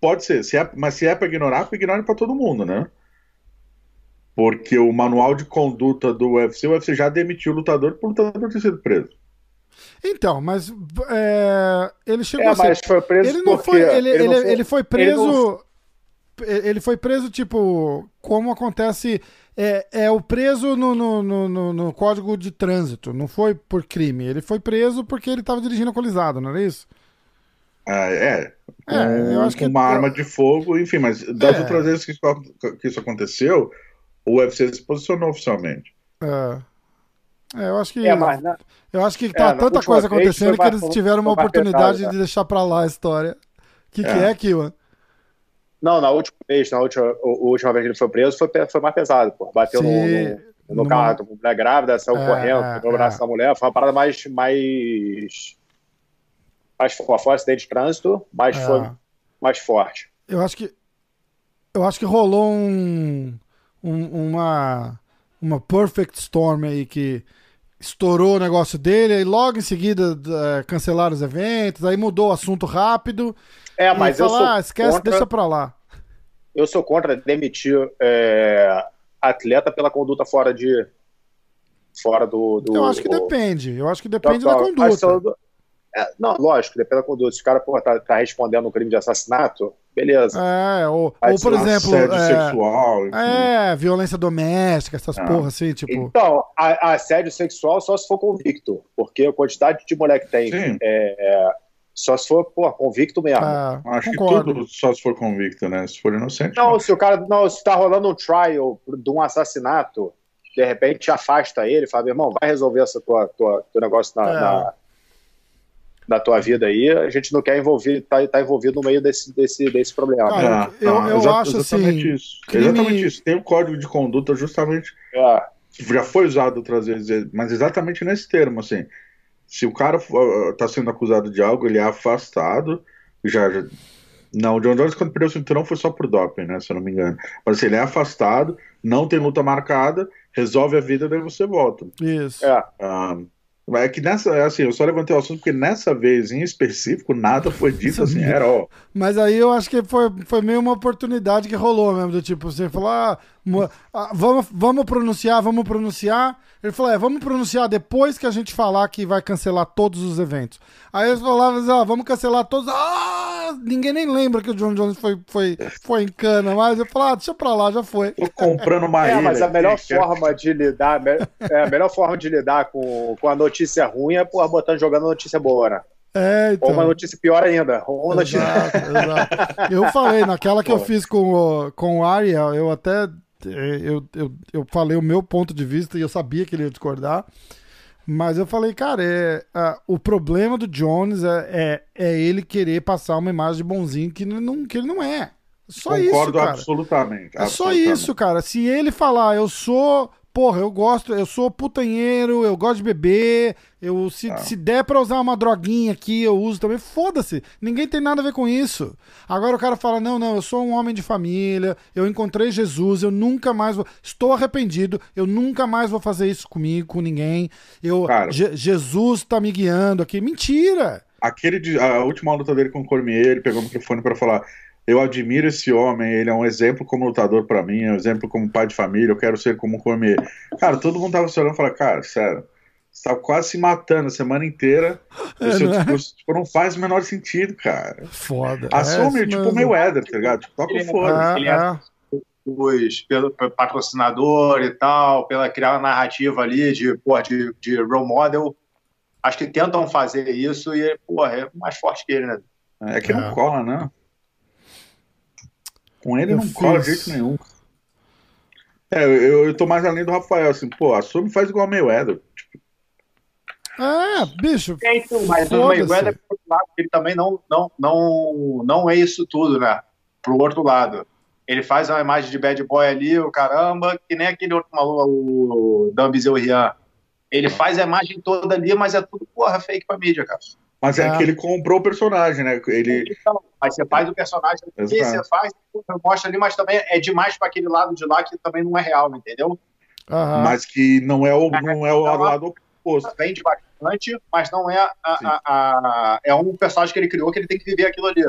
pode ser, se é, mas se é pra ignorar, ignore pra todo mundo, né? Porque o manual de conduta do UFC, o UFC já demitiu o lutador por o lutador ter sido preso. Então, mas é, ele chegou É, a ser mas foi preso ele não foi ele, ele, não foi- ele foi ele preso não- ele foi preso tipo como acontece é, é o preso no, no, no, no- no código de trânsito não foi por crime ele foi preso porque ele estava dirigindo alcoolizado não era isso Ah, é, com, É, eu acho que- com uma arma de fogo, enfim, mas das É. outras vezes que isso, que isso aconteceu, o UFC se posicionou oficialmente. é, É, eu acho que É, mas na- eu acho que tá na tanta coisa acontecendo que eles tiveram uma oportunidade pesado, de deixar pra lá a história o que, que É. é, Kiwan? Não, na última vez, na última, a última vez que ele foi preso, foi, foi mais pesado, pô. Bateu no, no, no numa- carro, com mulher grávida, saiu É, correndo, é, pegou o braço é. da mulher, foi uma parada mais, mais Mas foi um acidente de trânsito, mas É. foi mais forte. Eu acho que. Eu acho que rolou um, um- uma. Uma perfect storm aí que estourou o negócio dele, aí logo em seguida eh, cancelaram os eventos, aí mudou o assunto rápido. É, mas eu falar, sou ah, esquece, contra, deixa pra lá. eu sou contra demitir é, atleta pela conduta fora de fora do, do Eu acho que do- depende. Eu acho que depende da Total. conduta. Só- é, não, lógico, depende da conduta. Se o cara pô, tá, tá respondendo um crime de assassinato, beleza. É, ou, ou por não exemplo. Assédio É, sexual. enfim. é, violência doméstica, essas Ah. porra assim, tipo. Então, a, a assédio sexual só se for convicto, porque a quantidade de mulher que tem Sim. é, só se for pô, convicto mesmo. ah, Acho concordo. que tudo só se for convicto, né? Se for inocente. Não, se o cara não, se tá rolando um trial de um assassinato, de repente afasta ele, fala, meu irmão, vai resolver esse tua, tua, teu negócio na, É. na, na tua vida aí. A gente não quer envolver, tá, tá envolvido no meio desse, desse, desse problema. Cara, É, eu- eu exa- acho, exatamente assim, Isso. crime- Exatamente isso. Tem o código de conduta justamente É. já foi usado outras vezes, mas exatamente nesse termo, assim. Se o cara está sendo acusado de algo, ele é afastado. Já, já- Não, o John Jones, quando perdeu o cinturão, foi só por doping, né? Se eu não me engano. Mas assim, ele é afastado, não tem luta marcada, resolve a vida, daí você volta. Isso. É. É que nessa, assim, eu só levantei o assunto porque nessa vez em específico nada foi dito assim, era ó. Mas aí eu acho que foi, foi meio uma oportunidade que rolou mesmo, do tipo, você falou, ah, ah, vamos, vamos pronunciar, vamos pronunciar. Ele falou, é, vamos pronunciar depois que a gente falar que vai cancelar todos os eventos. Aí eles falavam, ah, vamos cancelar todos. Ah, ninguém nem lembra que o John Jones foi, foi, foi em cana, mas eu falei, ah, deixa pra lá, já foi. Tô comprando uma É, mas a melhor forma de lidar, é, a melhor forma de lidar com, com a notícia ruim é por botando jogando notícia boa, né? É, então. Ou uma notícia pior ainda. Ou uma notícia... Exato, exato. Eu falei, naquela que eu Pô. fiz com o, com o Ariel, eu até eu, eu, eu falei o meu ponto de vista e eu sabia que ele ia discordar. Mas eu falei, cara, é, ah, o problema do Jones é, é, é ele querer passar uma imagem de bonzinho que, não, que ele não é. Só Concordo isso, cara. absolutamente. É só absolutamente. isso, cara. Se ele falar, eu sou. Porra, eu gosto, eu sou putanheiro, eu gosto de beber, eu se, Ah. se der pra usar uma droguinha aqui, eu uso também. Foda-se. Ninguém tem nada a ver com isso. Agora o cara fala: não, não, eu sou um homem de família, eu encontrei Jesus, eu nunca mais vou. Estou arrependido, eu nunca mais vou fazer isso comigo, com ninguém. Eu. Je- Jesus tá me guiando aqui. Mentira! Aquele de, a última luta dele com o Cormier, ele pegou o microfone pra falar: Eu admiro esse homem, ele é um exemplo como lutador pra mim, é um exemplo como pai de família, eu quero ser como o Cormier. Cara, todo mundo tava se olhando e falando: Cara, sério, você tava quase se matando a semana inteira. É, o seu não é? discurso tipo, não faz o menor sentido, cara. Foda. Assume, é, tipo mesmo. o Mayweather, tá ligado? Tipo, toca o foda. ele É, é- é. os, pelo, pelo patrocinador e tal, pela criar uma narrativa ali de, porra, de, de role model. Acho que tentam fazer isso e, porra, é mais forte que ele, né? É que É. não cola, né? Com ele Eu não cola de fiz- jeito nenhum. É, eu, eu tô mais além do Rafael, assim, pô, assume e faz igual o Mayweather. É, bicho. É, então, mas o. Mayweather, por outro lado, ele também não, não, não, não é isso tudo, né? Pro outro lado. Ele faz uma imagem de bad boy ali, o caramba, que nem aquele outro maluco, o Dan Bezeu Rian. Ele faz a imagem toda ali, mas é tudo, porra, fake pra mídia, cara. Mas é, É. que ele comprou o personagem, né? Ele, Então, aí você faz o personagem Exato. você faz, mostra ali, mas também é demais pra aquele lado de lá que também não é real, entendeu? Aham. mas que não é o, não é o lado oposto. Vende bastante, mas não é a, a- a- é um personagem que ele criou que ele tem que viver aquilo ali.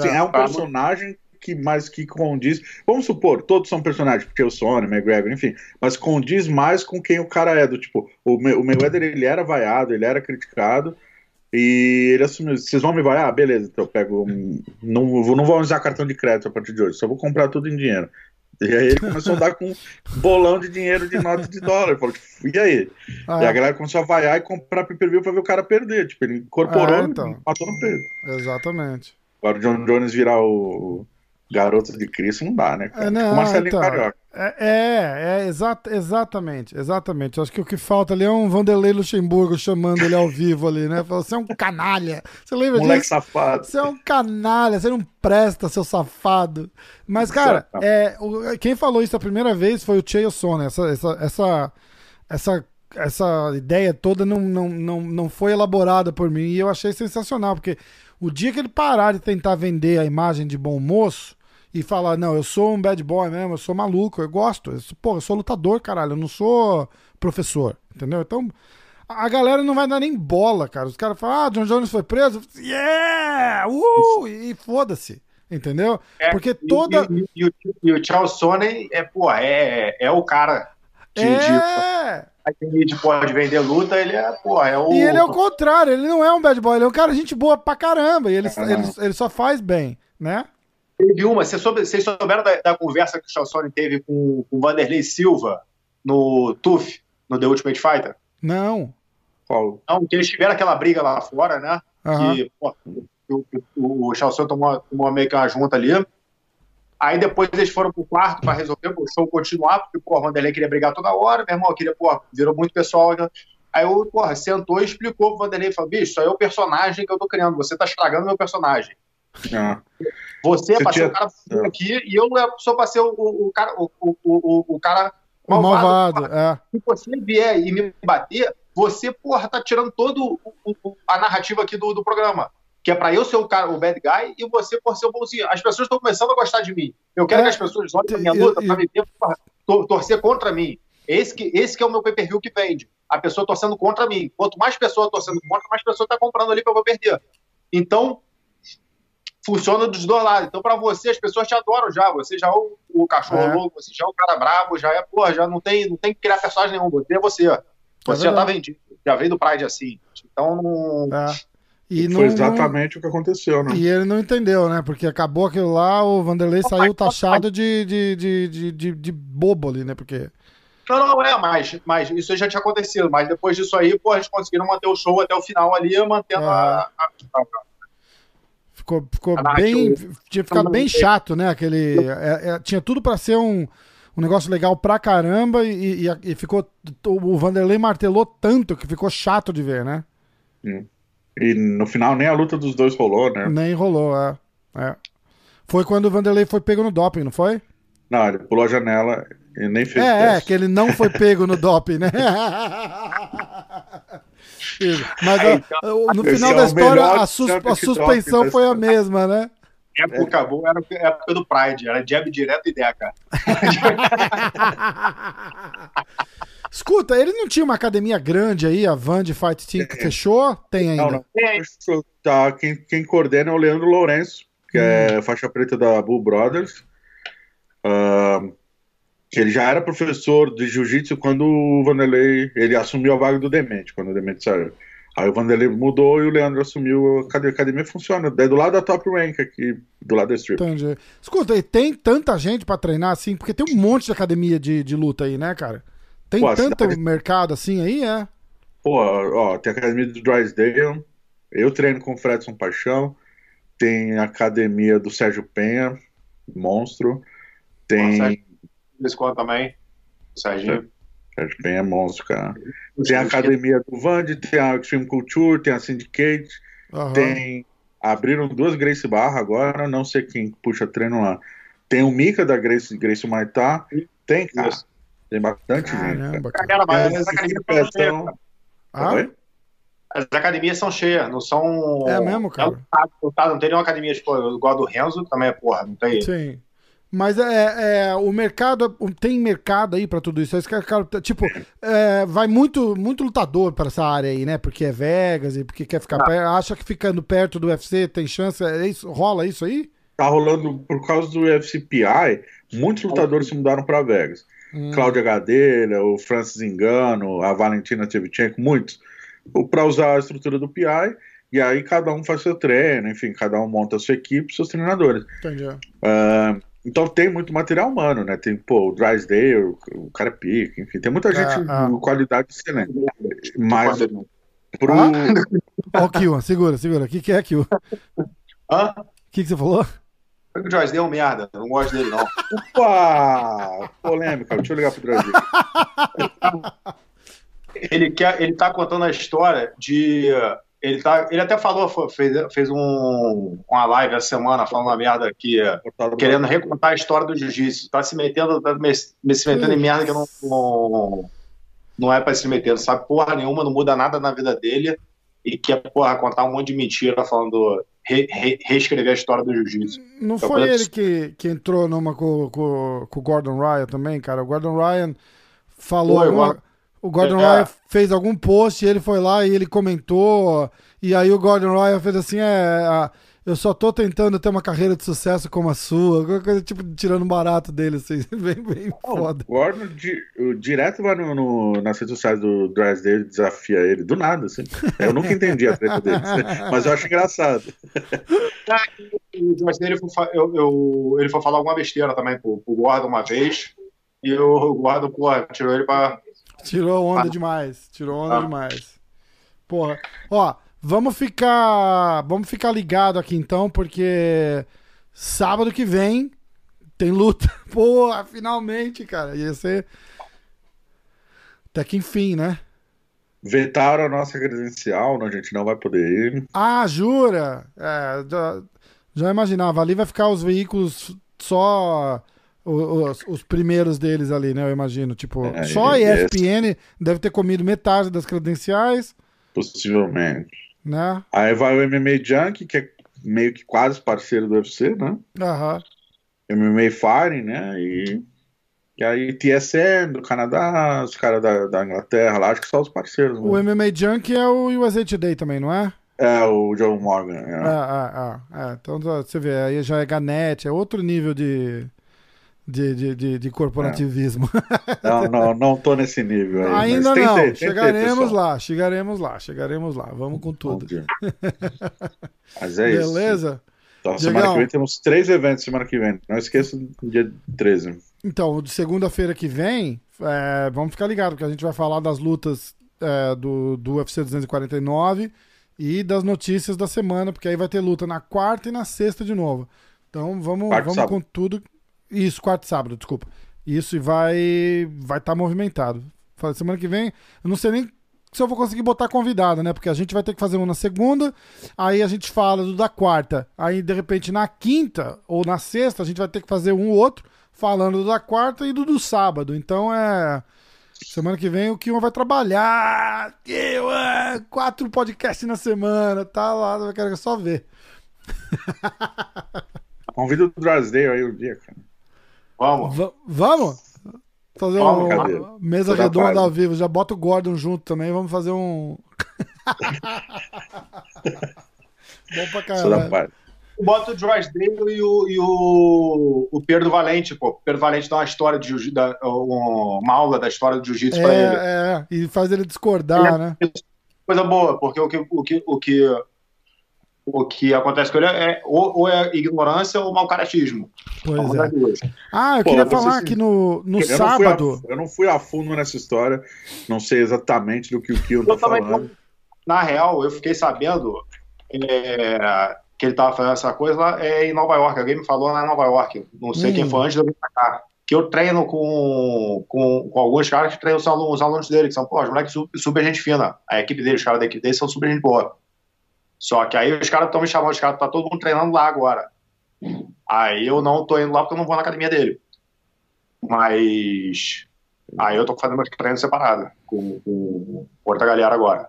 Sim, é um tá. personagem que mais que condiz. Vamos supor, todos são personagens, porque o Sony, McGregor, enfim, mas condiz mais com quem o cara é. Do tipo, o, o Mayweather ele era vaiado, ele era criticado. E ele assumiu, vocês vão me vaiar? Beleza, então eu pego. um- Não, vou- não vou usar cartão de crédito a partir de hoje, só vou comprar tudo em dinheiro. E aí ele começou a dar com um bolão de dinheiro de nota de dólar. Falou, e aí? Ah, E a galera começou a vaiar e comprar pay-per-view pra ver o cara perder. Tipo, ele incorporou Ah, então. e matou no peito. Exatamente. Agora o John Jones virar o garoto de Cristo não dá, né? Cara? É, não, Tipo Marcelinho então, Carioca. É, é, é exa- exatamente, exatamente. Acho que o que falta ali é um Vanderlei Luxemburgo chamando ele ao vivo ali, né? Falou, você é um canalha. Você lembra Moleque disso? safado. Você é um canalha, você não presta, seu safado. Mas, cara, é, o- quem falou isso a primeira vez foi o Chael Sonnen. Essa, essa, essa, essa essa ideia toda não, não, não, não foi elaborada por mim e eu achei sensacional, porque o dia que ele parar de tentar vender a imagem de bom moço e falar, não, eu sou um bad boy mesmo, eu sou maluco, eu gosto, eu sou, pô, eu sou lutador, caralho, eu não sou professor, entendeu? Então, a galera não vai dar nem bola, cara. Os caras falam, ah, John Jones foi preso, yeah, uh, e foda-se. Entendeu? É, Porque toda. E, e, e, e o Charles Sonnen é, pô, é, é o cara de, é. de, de pode vender luta, ele é, pô, é o. E ele é o contrário, ele não é um bad boy, ele é um cara gente boa pra caramba. E ele, É. ele, ele só faz bem, né? Teve uma, vocês, soube- vocês souberam da, da conversa que o Charles Sonnen teve com, com o Vanderlei Silva no TUF, no The Ultimate Fighter? Não. Qual? Não, que eles tiveram aquela briga lá fora, né? Aham. que pô, o, o, o Chalson tomou, tomou meio que uma junta ali. Aí depois eles foram pro quarto para resolver o show continuar, porque pô, o Vanderlei queria brigar toda hora, meu irmão queria, pô, virou muito pessoal. né? Aí o porra, sentou e explicou pro Vanderlei, falou, bicho, isso aí é o personagem que eu tô criando, você tá estragando meu personagem. Ah, Você, é pra ser tinha- o cara bonito aqui e eu sou pra ser o, o, cara, o, o, o, o cara O malvado, é. se você vier e me bater, você, porra, tá tirando todo o- o- a narrativa aqui do, do programa. Que é pra eu ser o cara, o bad guy, e você por ser o bonzinho. As pessoas estão começando a gostar de mim. Eu quero É, que as pessoas olhem pra minha luta e- pra me ver, tor- torcer contra mim. Esse que, esse que é o meu pay-per-view que vende. A pessoa torcendo contra mim. Quanto mais pessoa torcendo contra, mais pessoa tá comprando ali pra eu perder. Então, funciona dos dois lados. Então, pra você, as pessoas te adoram já. Você já é o, o cachorro É. louco, você já é o cara brabo, já é, porra, já não tem, não tem que criar personagem nenhum. Você é você. Você já tá vendido. Já veio do Pride assim. Então, não. é. E foi não, exatamente o que aconteceu, né? E ele não entendeu, né? Porque acabou aquilo lá, o Vanderlei saiu taxado de, de, de, de, de, de bobo ali, né? Porque. Não, não, é, mas, mas isso aí já tinha acontecido. Mas depois disso aí, pô, eles conseguiram manter o show até o final ali, mantendo a, a- a- Ficou, ficou bem. Tinha ficado bem chato, né? Aquele. é- é- tinha tudo pra ser um, um negócio legal pra caramba e, e, e ficou. O Vanderlei martelou tanto que ficou chato de ver, né? E no final nem a luta dos dois rolou, né? Nem rolou, é. é. Foi quando o Vanderlei foi pego no doping, não foi? Não, ele pulou a janela e nem fez É, é, que ele não foi pego no doping, né? Mas É, ó, então, no final é da o história, a, sus- a suspensão da foi a mesma, né? época boa era a época do Pride, era jab direto e deca. Escuta, ele não tinha uma academia grande aí, a Van de Fight Team, que fechou? Tem ainda. Não, não. Tá, quem, quem coordena é o Leandro Lourenço, que Hum. é faixa preta da Bull Brothers. Ah, que ele já era professor de jiu-jitsu quando o Vanderlei ele assumiu a vaga do Demente, quando o Demente saiu. Aí o Vanderlei mudou e o Leandro assumiu a academia. A academia funciona, é do lado da Top Rank aqui, do lado da Strip. Entendi. Escuta, e tem tanta gente pra treinar assim? Porque tem um monte de academia de, de luta aí, né, cara? Tem Pô, tanto cidade- mercado assim aí, é? Pô, ó, tem a academia do Drysdale, eu treino com o Fredson Paixão, tem a academia do Sérgio Penha, monstro, tem... Eles contam também. O Serginho. Sérgio Penha é monstro, cara. Tem a academia do Vand, tem a Extreme Culture, tem a Syndicate, Aham. tem... Abriram duas Grace Barra agora, não sei quem puxa treino lá. Tem o Mika da Grace, Grace Maitá, tem, cara. Isso. Tem bastante gente, cara. Caramba, cara. Mas as academias são Ah? As academias são cheias, não são. É mesmo, cara? É lotado, lotado, não tem nenhuma academia tipo, igual a do Renzo, também é porra, não tem. sim. Mas é, é, o mercado tem mercado aí pra tudo isso. É quero- tipo, é, vai muito muito lutador pra essa área aí, né? Porque é Vegas e porque quer ficar Ah. perto, acha que ficando perto do UFC tem chance. É isso, rola isso aí? Tá rolando, por causa do UFCPI, muitos lutadores se mudaram para Vegas. Hum. Cláudia Gadelha, o Francis Engano, a Valentina Tchevchenko, muitos, para usar a estrutura do PI, e aí cada um faz seu treino, enfim, cada um monta a sua equipe, seus treinadores. Entendi. Ah, então tem muito material humano, né? Tem, pô, o Drysdale, o, o cara pica, enfim, tem muita gente ah. de qualidade excelente. Mas pro. Ah? Ó o Kill, segura, segura. O que, que é Kill? O Hã? que, que você falou? O Joyce deu um merda, eu não gosto dele, não. Opa! Polêmica, deixa eu ligar pro Drysdale. Ele, quer, ele tá contando a história de. Ele, tá, ele até falou, fez, fez um, uma live essa semana falando uma merda que. Querendo recontar a história do jiu-jitsu. Tá se metendo, tá me, me- se metendo em merda que não. não- não é pra se meter, não sabe porra nenhuma, não muda nada na vida dele e quer, porra, contar um monte de mentira falando, re, re, reescrever a história do jiu-jitsu. Não foi ele que, que entrou numa com, com, com o Gordon Ryan também, cara? O Gordon Ryan falou. Foi, alguma- o Gordon É. Ryan fez algum post e ele foi lá e ele comentou. E aí o Gordon Ryan fez assim: é. Eu só tô tentando ter uma carreira de sucesso como a sua. Alguma coisa tipo tirando um barato dele, assim. Bem, bem foda. O Gordon di- direto vai no, no- nas redes sociais do Drysdale desafia ele, do nada, assim. Eu nunca entendi a treta dele, mas eu acho engraçado. O Josh dele eu, eu- ele foi falar alguma besteira também pro, pro Gordon uma vez. E o Gordon, porra, tirou ele pra. Tirou onda demais. Tirou onda demais. Porra. Ó, vamos ficar. Vamos ficar ligado aqui então, porque sábado que vem tem luta. Porra, finalmente, cara. Ia ser. Até que enfim, né? Vetaram a nossa credencial, a gente não vai poder ir. Ah, jura? É, já, já imaginava. Ali vai ficar os veículos só. Os, os primeiros deles ali, né? Eu imagino. Tipo, É, só a ESPN deve ter comido metade das credenciais, Possivelmente. né? Aí vai o MMA Junk, que é meio que quase parceiro do UFC, né? Aham. MMA Fighting, né? E, e aí TSM do Canadá, os caras da, da Inglaterra lá, acho que só os parceiros. O né? MMA Junk é o USA Today também, não é? É, o Joe Morgan. É, É. é, é, é. Então você vê, aí já é Ganet, é outro nível de, de, de, de, de corporativismo. Não, não, não tô nesse nível aí. Ainda não. chegaremos lá, chegaremos lá, chegaremos lá. Vamos com tudo. Mas é isso. Beleza? Então, semana que vem temos três eventos semana que vem. Não esqueça do dia 13. Então, de segunda-feira que vem, é, vamos ficar ligado, porque a gente vai falar das lutas é, do, do UFC 249 e das notícias da semana, porque aí vai ter luta na quarta e na sexta de novo. Então vamos, Quarta vamos sábado. com tudo. Isso, quarta e sábado, desculpa. Isso e vai vai estar movimentado. Fala, Semana que vem, eu não sei nem se eu vou conseguir botar convidado, né? Porque a gente vai ter que fazer um na segunda, aí a gente fala do da quarta, aí de repente na quinta ou na sexta a gente vai ter que fazer um ou outro falando do da quarta e do do sábado. Então é semana que vem o Kion vai trabalhar. Quatro podcasts na semana, tá lá, eu quero só ver. Convida o Drysdale aí um dia, cara. Vamos. Va- vamos? Fazer Vamos, um, cadê? uma mesa Toda redonda ao vivo. Já bota o Gordon junto também. Vamos fazer um. Bom pra caralho. Bota o Drysdale e o, e o, o Pedro Valente, pô. O Pedro Valente dá uma história de da- uma aula da história do jiu-jitsu pra ele. É, é, e faz ele discordar, né? Coisa boa, porque o que, o que, o que, o que acontece com ele é ou, ou é ignorância ou mau caratismo. Pois é. Ah, eu Pô, queria falar se- que no, no eu, sábado. Não a, eu não fui a fundo nessa história. Não sei exatamente do que o Kion tá Eu também falando. Na real, eu fiquei sabendo é, que ele tava fazendo essa coisa lá é, em Nova York. Alguém me falou lá em Nova York. Não sei Hum. quem foi antes de eu vir pra cá. Que eu treino com, com, com alguns caras que treinam os alunos, os alunos dele, que são, pô, os moleques super, super gente fina. A equipe dele, os caras da equipe dele são super gente boa. Só que aí os caras estão me chamando, os caras tá todo mundo treinando lá agora. Aí eu não tô indo lá porque eu não vou na academia dele. Mas aí eu tô fazendo meus treinos separados com, com outra galera agora.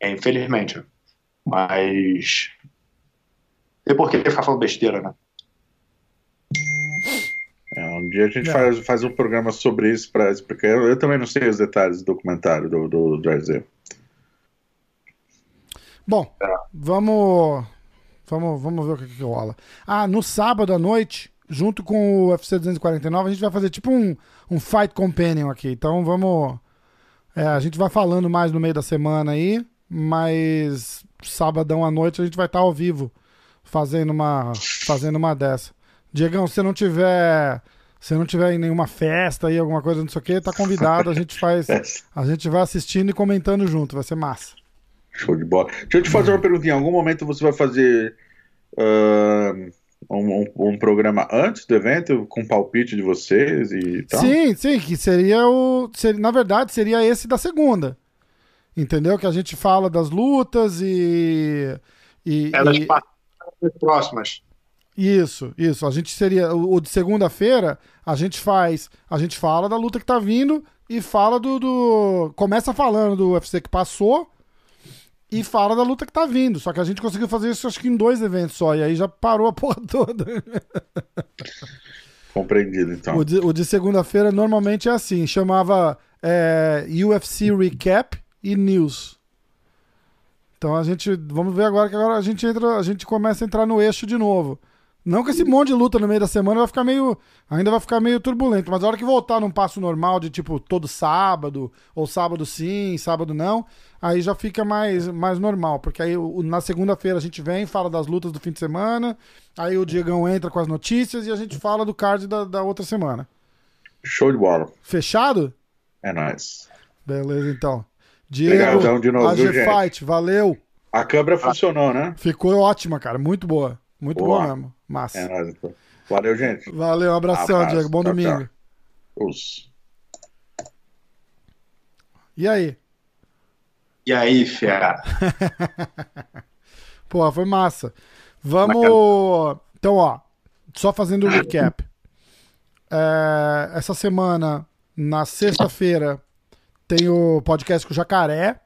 É, infelizmente. Mas. Tem por que ficar falando besteira, né? É, um dia a gente Não. faz, faz um programa sobre isso para explicar. Eu, eu também não sei os detalhes do documentário do, do Drysdale. Bom, vamos, vamos, vamos ver o que, que rola. Ah, no sábado à noite, junto com o UFC 249, a gente vai fazer tipo um, um Fight Companion aqui. Então vamos. é, a gente vai falando mais no meio da semana aí, mas sabadão à noite a gente vai estar ao vivo fazendo uma, fazendo uma dessa. Diegão, se não tiver. Se não tiver em nenhuma festa aí, alguma coisa, não sei o que, tá convidado, a gente faz. A gente vai assistindo e comentando junto, vai ser massa. Show de bola. Deixa eu te fazer uma pergunta. Em algum momento você vai fazer ah, um, um- um programa antes do evento com palpite de vocês e tal? Sim, sim, que seria o. seria- na verdade, seria esse da segunda. Entendeu? Que a gente fala das lutas e. e, das e- próximas. Isso, isso. A gente seria. O, o de segunda-feira, a gente faz. A gente fala da luta que tá vindo e fala do. do começa falando do UFC que passou e fala da luta que tá vindo. Só que a gente conseguiu fazer isso acho que em dois eventos só. E aí já parou a porra toda. Compreendido, então. O de, de segunda-feira normalmente é assim: chamava é, UFC Recap e News. Então a gente. Vamos ver agora que agora a gente entra. A gente começa a entrar no eixo de novo. Não que esse monte de luta no meio da semana vai ficar meio. Ainda vai ficar meio turbulento, mas a hora que voltar num passo normal de tipo todo sábado, ou sábado sim, sábado não, aí já fica mais, mais normal. Porque aí na segunda-feira a gente vem, fala das lutas do fim de semana, aí o Diegão entra com as notícias e a gente fala do card da, da outra semana. Show de bola. Fechado? É nóis. Beleza, então. Diego, Obrigadão de novo, AG viu, gente? Fight, valeu. A câmera funcionou, né? Ficou ótima, cara. Muito boa. Muito Boa. boa mesmo. Massa. É nóis, então. Valeu, gente. Valeu, um abração, Abraço. Diego. Bom Tchau, domingo. tchau. E aí? E aí, fera? Pô, foi massa. Vamos. Então, ó, só fazendo o recap. É, essa semana, na sexta-feira, tem o podcast com o Jacaré.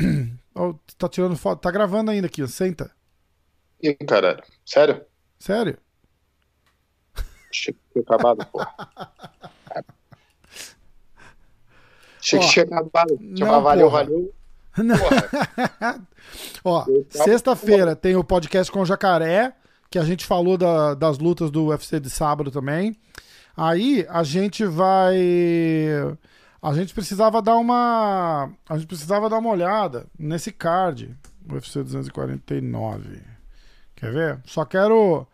Ó, tá tirando foto. Tá gravando ainda aqui. Senta. Ih, caralho. Sério? Sério? Achei que tinha acabado, pô. Achei que Ó, não, uma valeu, valeu. Porra. Ó, tava- sexta-feira tem o podcast com o Jacaré, que a gente falou da- das lutas do UFC de sábado também. Aí a gente vai. A gente precisava dar uma. A gente precisava dar uma olhada nesse card. UFC 249. Quer ver? Só quero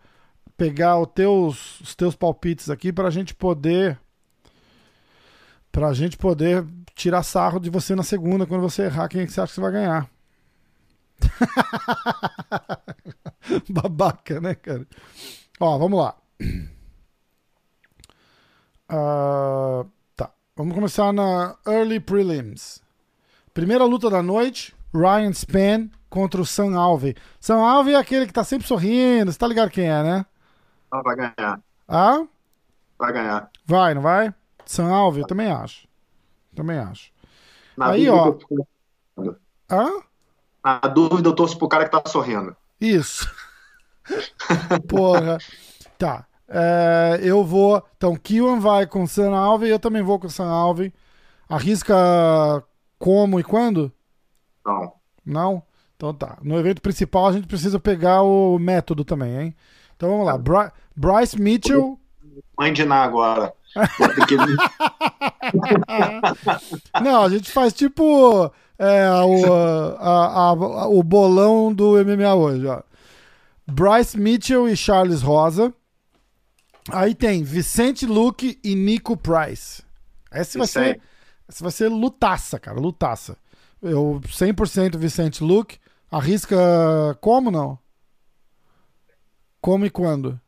pegar os teus, os teus palpites aqui pra gente poder. Pra gente poder tirar sarro de você na segunda, quando você errar, quem é que você acha que você vai ganhar? Babaca, né, cara? Ó, vamos lá. Ah, tá. Vamos começar na Early Prelims. Primeira luta da noite: Ryan Span contra o Sam Alvey. Sam Alvey é aquele que tá sempre sorrindo, você tá ligado quem é, né? Não, vai ganhar. Ah? Vai ganhar. Vai, não vai? Sam Alvey, eu também acho. Também acho. Na Aí, ó. eu Ah? Na dúvida, eu torço pro cara que tá sorrindo. Isso. Porra. Tá. É, eu vou. Então, Kiwan vai com Sam Alvey, eu também vou com Sam Alvey. Arrisca como e quando? Não. Não? Então tá. No evento principal a gente precisa pegar o método também, hein? Então vamos lá. Bry- Bryce Mitchell. Mãe de Ná agora. Não, a gente faz tipo é, o, a- a- o bolão do MMA hoje, ó. Bryce Mitchell e Charles Rosa. Aí tem Vicente Luque e Nico Price. Esse vai ser, esse vai ser lutaça, cara, lutaça. Eu 100% Vicente Luque. Arrisca como não? Como e quando?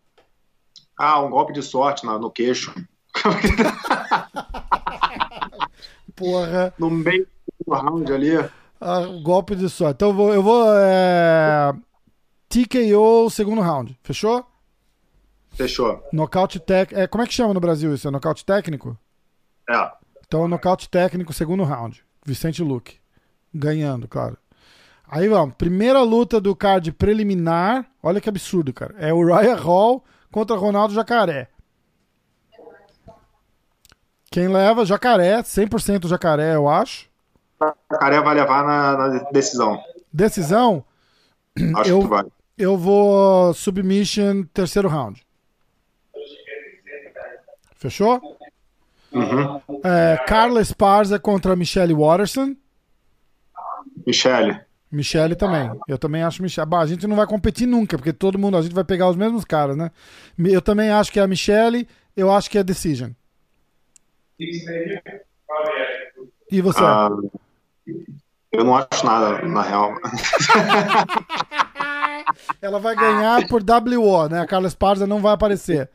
Ah, um golpe de sorte na- no queixo. Porra. No meio do round ali. Ah, golpe de sorte. Então eu vou, eu vou é, TKO segundo round. Fechou? Fechou. Nocaute técnico. É, como é que chama no Brasil isso? É nocaute técnico? É. Então, nocaute técnico, segundo round. Vicente Luque. Ganhando, claro. Aí vamos. Primeira luta do card preliminar. Olha que absurdo, cara. É o Ryan Hall contra Ronaldo Jacaré. Quem leva? Jacaré. 100% Jacaré, eu acho. O cara vai levar na, na decisão. Decisão. Acho Eu- que vai. Eu vou submission terceiro round. Fechou? Uhum. É, Carla Esparza contra Michelle Watterson. Michele. Michelle também. Eu também acho Michelle. Bah, a gente não vai competir nunca, porque todo mundo, a gente vai pegar os mesmos caras, né? Eu também acho que é a Michelle, eu acho que é a Decision. E você? Ah, eu não acho nada, na real. Ela vai ganhar por WO, né? A Carla Esparza não vai aparecer.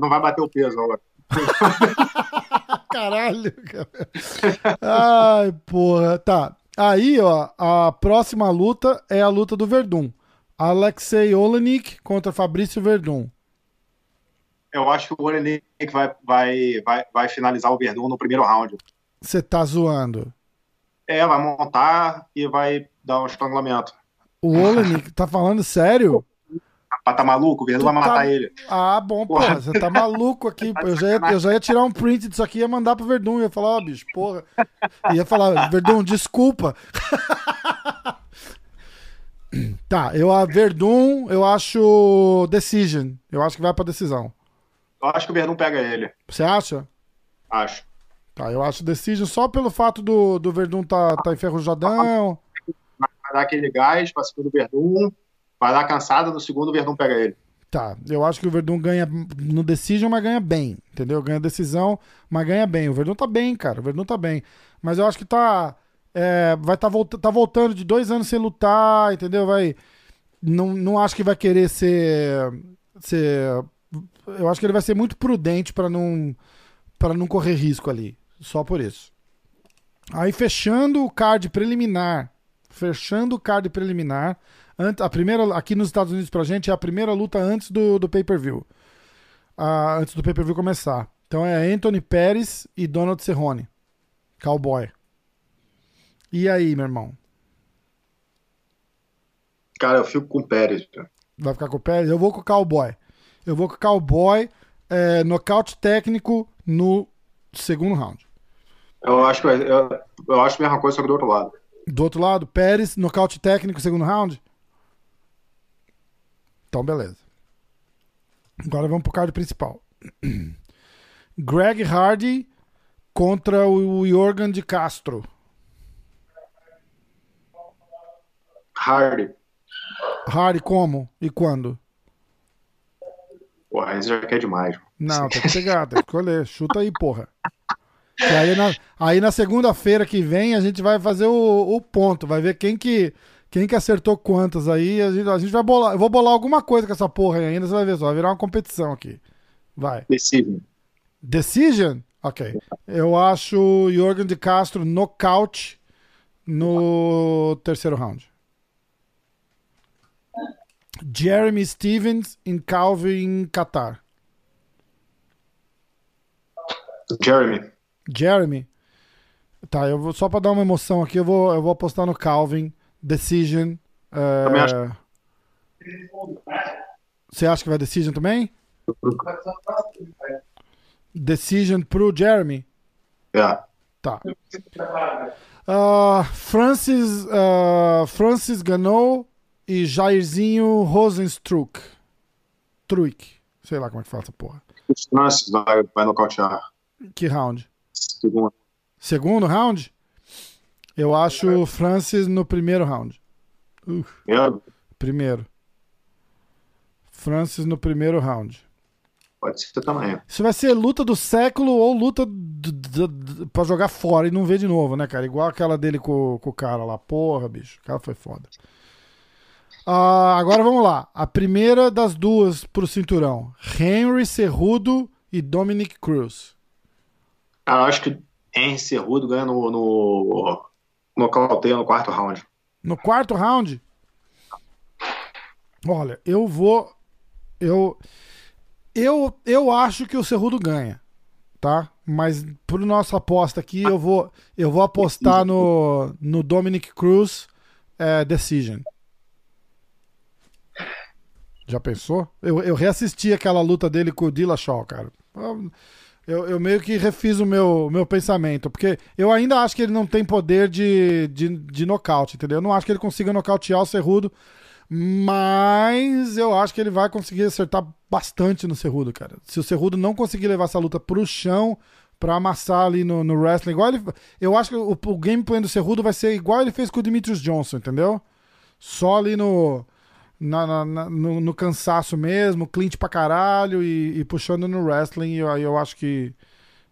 Não vai bater o peso agora. Caralho, cara. Ai, porra. Tá. Aí, ó, a próxima luta é a luta do Verdun. Alexei Olenik contra Fabrício Verdun. Eu acho que o Olenik vai, vai, vai, vai finalizar o Verdun no primeiro round. Você tá zoando. É, vai montar e vai dar um estrangulamento. O Olenik tá falando sério? Tá maluco? O Verdun vai matar tá... ele. Ah, bom, porra, você tá maluco aqui. Eu já, ia, eu já ia tirar um print disso aqui e ia mandar pro Verdun. Ia falar, ó, oh, bicho, porra. Ia falar, Verdun, desculpa. tá, eu a Verdun, eu acho Decision. Eu acho que vai pra decisão. Eu acho que o Verdun pega ele. Você acha? Acho. Tá, eu acho Decision só pelo fato do, do Verdun tá, tá enferrujadão. Vai dar aquele gás pra cima do Verdun, vai dar cansada, no segundo o Verdun pega ele. Tá, eu acho que o Verdun ganha no Decision, mas ganha bem, entendeu? Ganha decisão, mas ganha bem. O Verdun tá bem, cara, o Verdun tá bem. Mas eu acho que tá... É, vai tá, volta, tá voltando de dois anos sem lutar, entendeu? Vai... Não, não acho que vai querer ser... ser eu acho que ele vai ser muito prudente para não para não correr risco ali, só por isso. Aí fechando o card preliminar, fechando o card preliminar, a primeira aqui nos Estados Unidos pra gente é a primeira luta antes do, do pay-per-view. Uh, antes do pay-per-view começar. Então é Anthony Pérez e Donald Cerrone. Cowboy. E aí, meu irmão? Cara, eu fico com o Pérez. Vai ficar com o Pérez? Eu vou com o Cowboy. Eu vou com o Cowboy, é, nocaute técnico no segundo round. Eu acho, eu, eu acho a mesma coisa, só que do outro lado. Do outro lado, Pérez, nocaute técnico, segundo round? Então, beleza. Agora vamos pro card principal. Greg Hardy contra o Jorgen de Castro. Hardy. Hardy como e quando? Porra, isso já quer demais. Não, tem que pegar, tem que escolher. Chuta aí, porra. aí na, aí na segunda-feira que vem a gente vai fazer o, o, ponto, vai ver quem que, quem que acertou quantas aí. A gente, a gente vai bolar. Eu vou bolar alguma coisa com essa porra aí ainda, você vai ver só. Vai virar uma competição aqui. Vai. Decision. Decision? Ok. Eu acho o Jorgen de Castro nocaute no terceiro round. Jeremy Stevens em Calvin Qatar. Jeremy. Jeremy. Tá, eu vou só para dar uma emoção aqui, eu vou, eu vou apostar no Calvin. Decision. É... Também acho. Você acha que vai Decision também? Decision pro Jeremy? Yeah. Tá. Uh, Francis, uh, Francis Ganou e Jairzinho Rosenstruck. Truick. Sei lá como é que fala essa porra. Francis vai, vai nocautear. Que round? Segundo. Segundo round? Eu acho o Francis no primeiro round. Primeiro? Primeiro. Francis no primeiro round. Pode ser também. Isso vai ser luta do século ou luta pra jogar fora e não ver de novo, né, cara? Igual aquela dele com, com o cara lá. Porra, bicho. O cara foi foda. Uh, agora vamos lá. A primeira das duas pro cinturão: Henry Cerrudo e Dominic Cruz. eu acho que Henry Cerrudo ganha no, no, no no quarto round. No quarto round? Olha, eu vou. Eu. Eu, eu acho que o Cerrudo ganha, tá? Mas pro nossa aposta aqui, eu vou, eu vou apostar no, no Dominic Cruz é, Decision. Já pensou? Eu, eu reassisti aquela luta dele com o Dillashaw, cara. Eu, eu meio que refiz o meu, meu pensamento, porque eu ainda acho que ele não tem poder de, de, de nocaute, entendeu? Eu não acho que ele consiga nocautear o Cerrudo, mas eu acho que ele vai conseguir acertar bastante no Cerrudo, cara. Se o Cerrudo não conseguir levar essa luta pro chão, pra amassar ali no, no wrestling, igual ele. Eu acho que o, o gameplay do Cerrudo vai ser igual ele fez com o Demetrius Johnson, entendeu? Só ali no na, na, na no, no, cansaço mesmo, clint pra caralho e, e puxando no wrestling. Eu, eu acho que.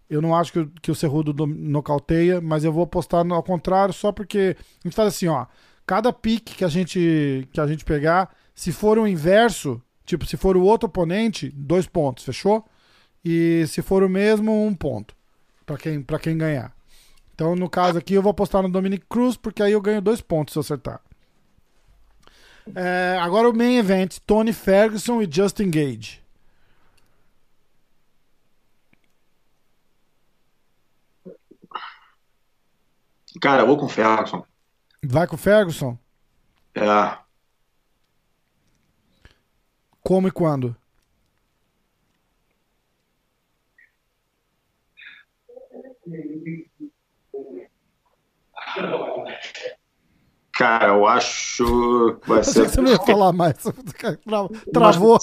Eu não acho que, que o Cerrudo nocauteia, mas eu vou apostar no, ao contrário, só porque a gente faz assim, ó. Cada pique que a gente que a gente pegar, se for o inverso, tipo, se for o outro oponente, dois pontos, fechou? E se for o mesmo, um ponto para quem para quem ganhar. Então, no caso aqui, eu vou apostar no Dominic Cruz, porque aí eu ganho dois pontos se eu acertar. É, agora o main event: Tony Ferguson e Justin Gage. Cara, eu vou com o Ferguson. Vai com o Ferguson? É. Como e quando? Cara, eu acho que vai ser. que você não ia falar mais. Tra- Travou.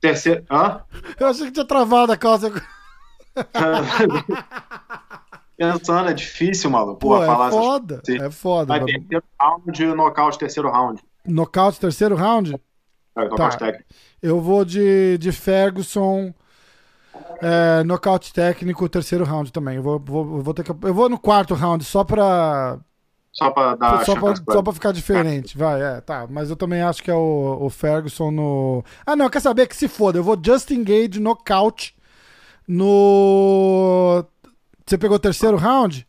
Terceiro. Hã? Eu achei que tinha travado a calça. Pensando, é difícil, maluco. Pô, é falar essas foda. coisas. É foda. Vai mano. terceiro round e nocaute, terceiro round. Nocaute, terceiro round? É, nocaute Tá. técnico. Eu vou de, de Ferguson. É, nocaute técnico, terceiro round também. Eu vou, vou, vou ter que, eu vou no quarto round só pra, Só pra dar só, pra, só pra ficar diferente. Vai, é, tá. Mas eu também acho que é o, o Ferguson no. Ah, não, quer saber que se foda. Eu vou Justin Gage nocaute no. Você pegou o terceiro round?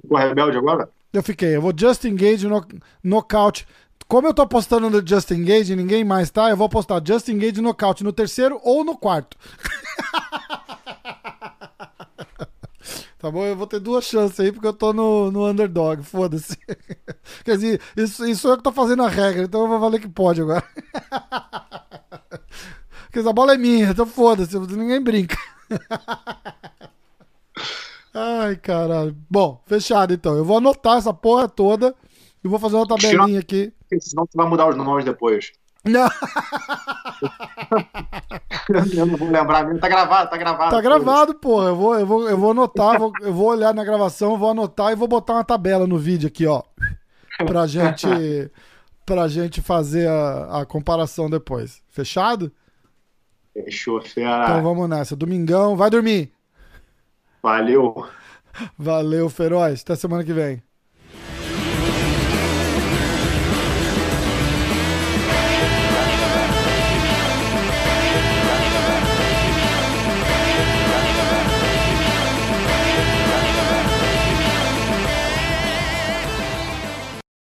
Ficou rebelde agora? Eu fiquei. Eu vou Justin Gage no, nocaute. Como eu tô apostando no Justin Gage e ninguém mais tá, eu vou apostar Justin Gage nocaute no terceiro ou no quarto. tá bom? Eu vou ter duas chances aí porque eu tô no, no underdog. Foda-se. Quer dizer, isso, isso eu que tô fazendo a regra, então eu vou valer que pode agora. Porque essa bola é minha, então foda-se, ninguém brinca. Ai, caralho. Bom, fechado então. Eu vou anotar essa porra toda e vou fazer uma tabelinha aqui. Senão você vai mudar os nomes depois. Não, Eu não vou lembrar mesmo. Tá gravado, tá gravado. tá gravado, porra. Eu vou, eu vou, eu vou anotar, vou- eu vou olhar na gravação, vou anotar e vou botar uma tabela no vídeo aqui, ó. Pra gente, pra gente fazer a, a comparação depois. Fechado? Fechou, Então fera. vamos nessa. Domingão, vai dormir. Valeu. Valeu, Feroz. Até semana que vem.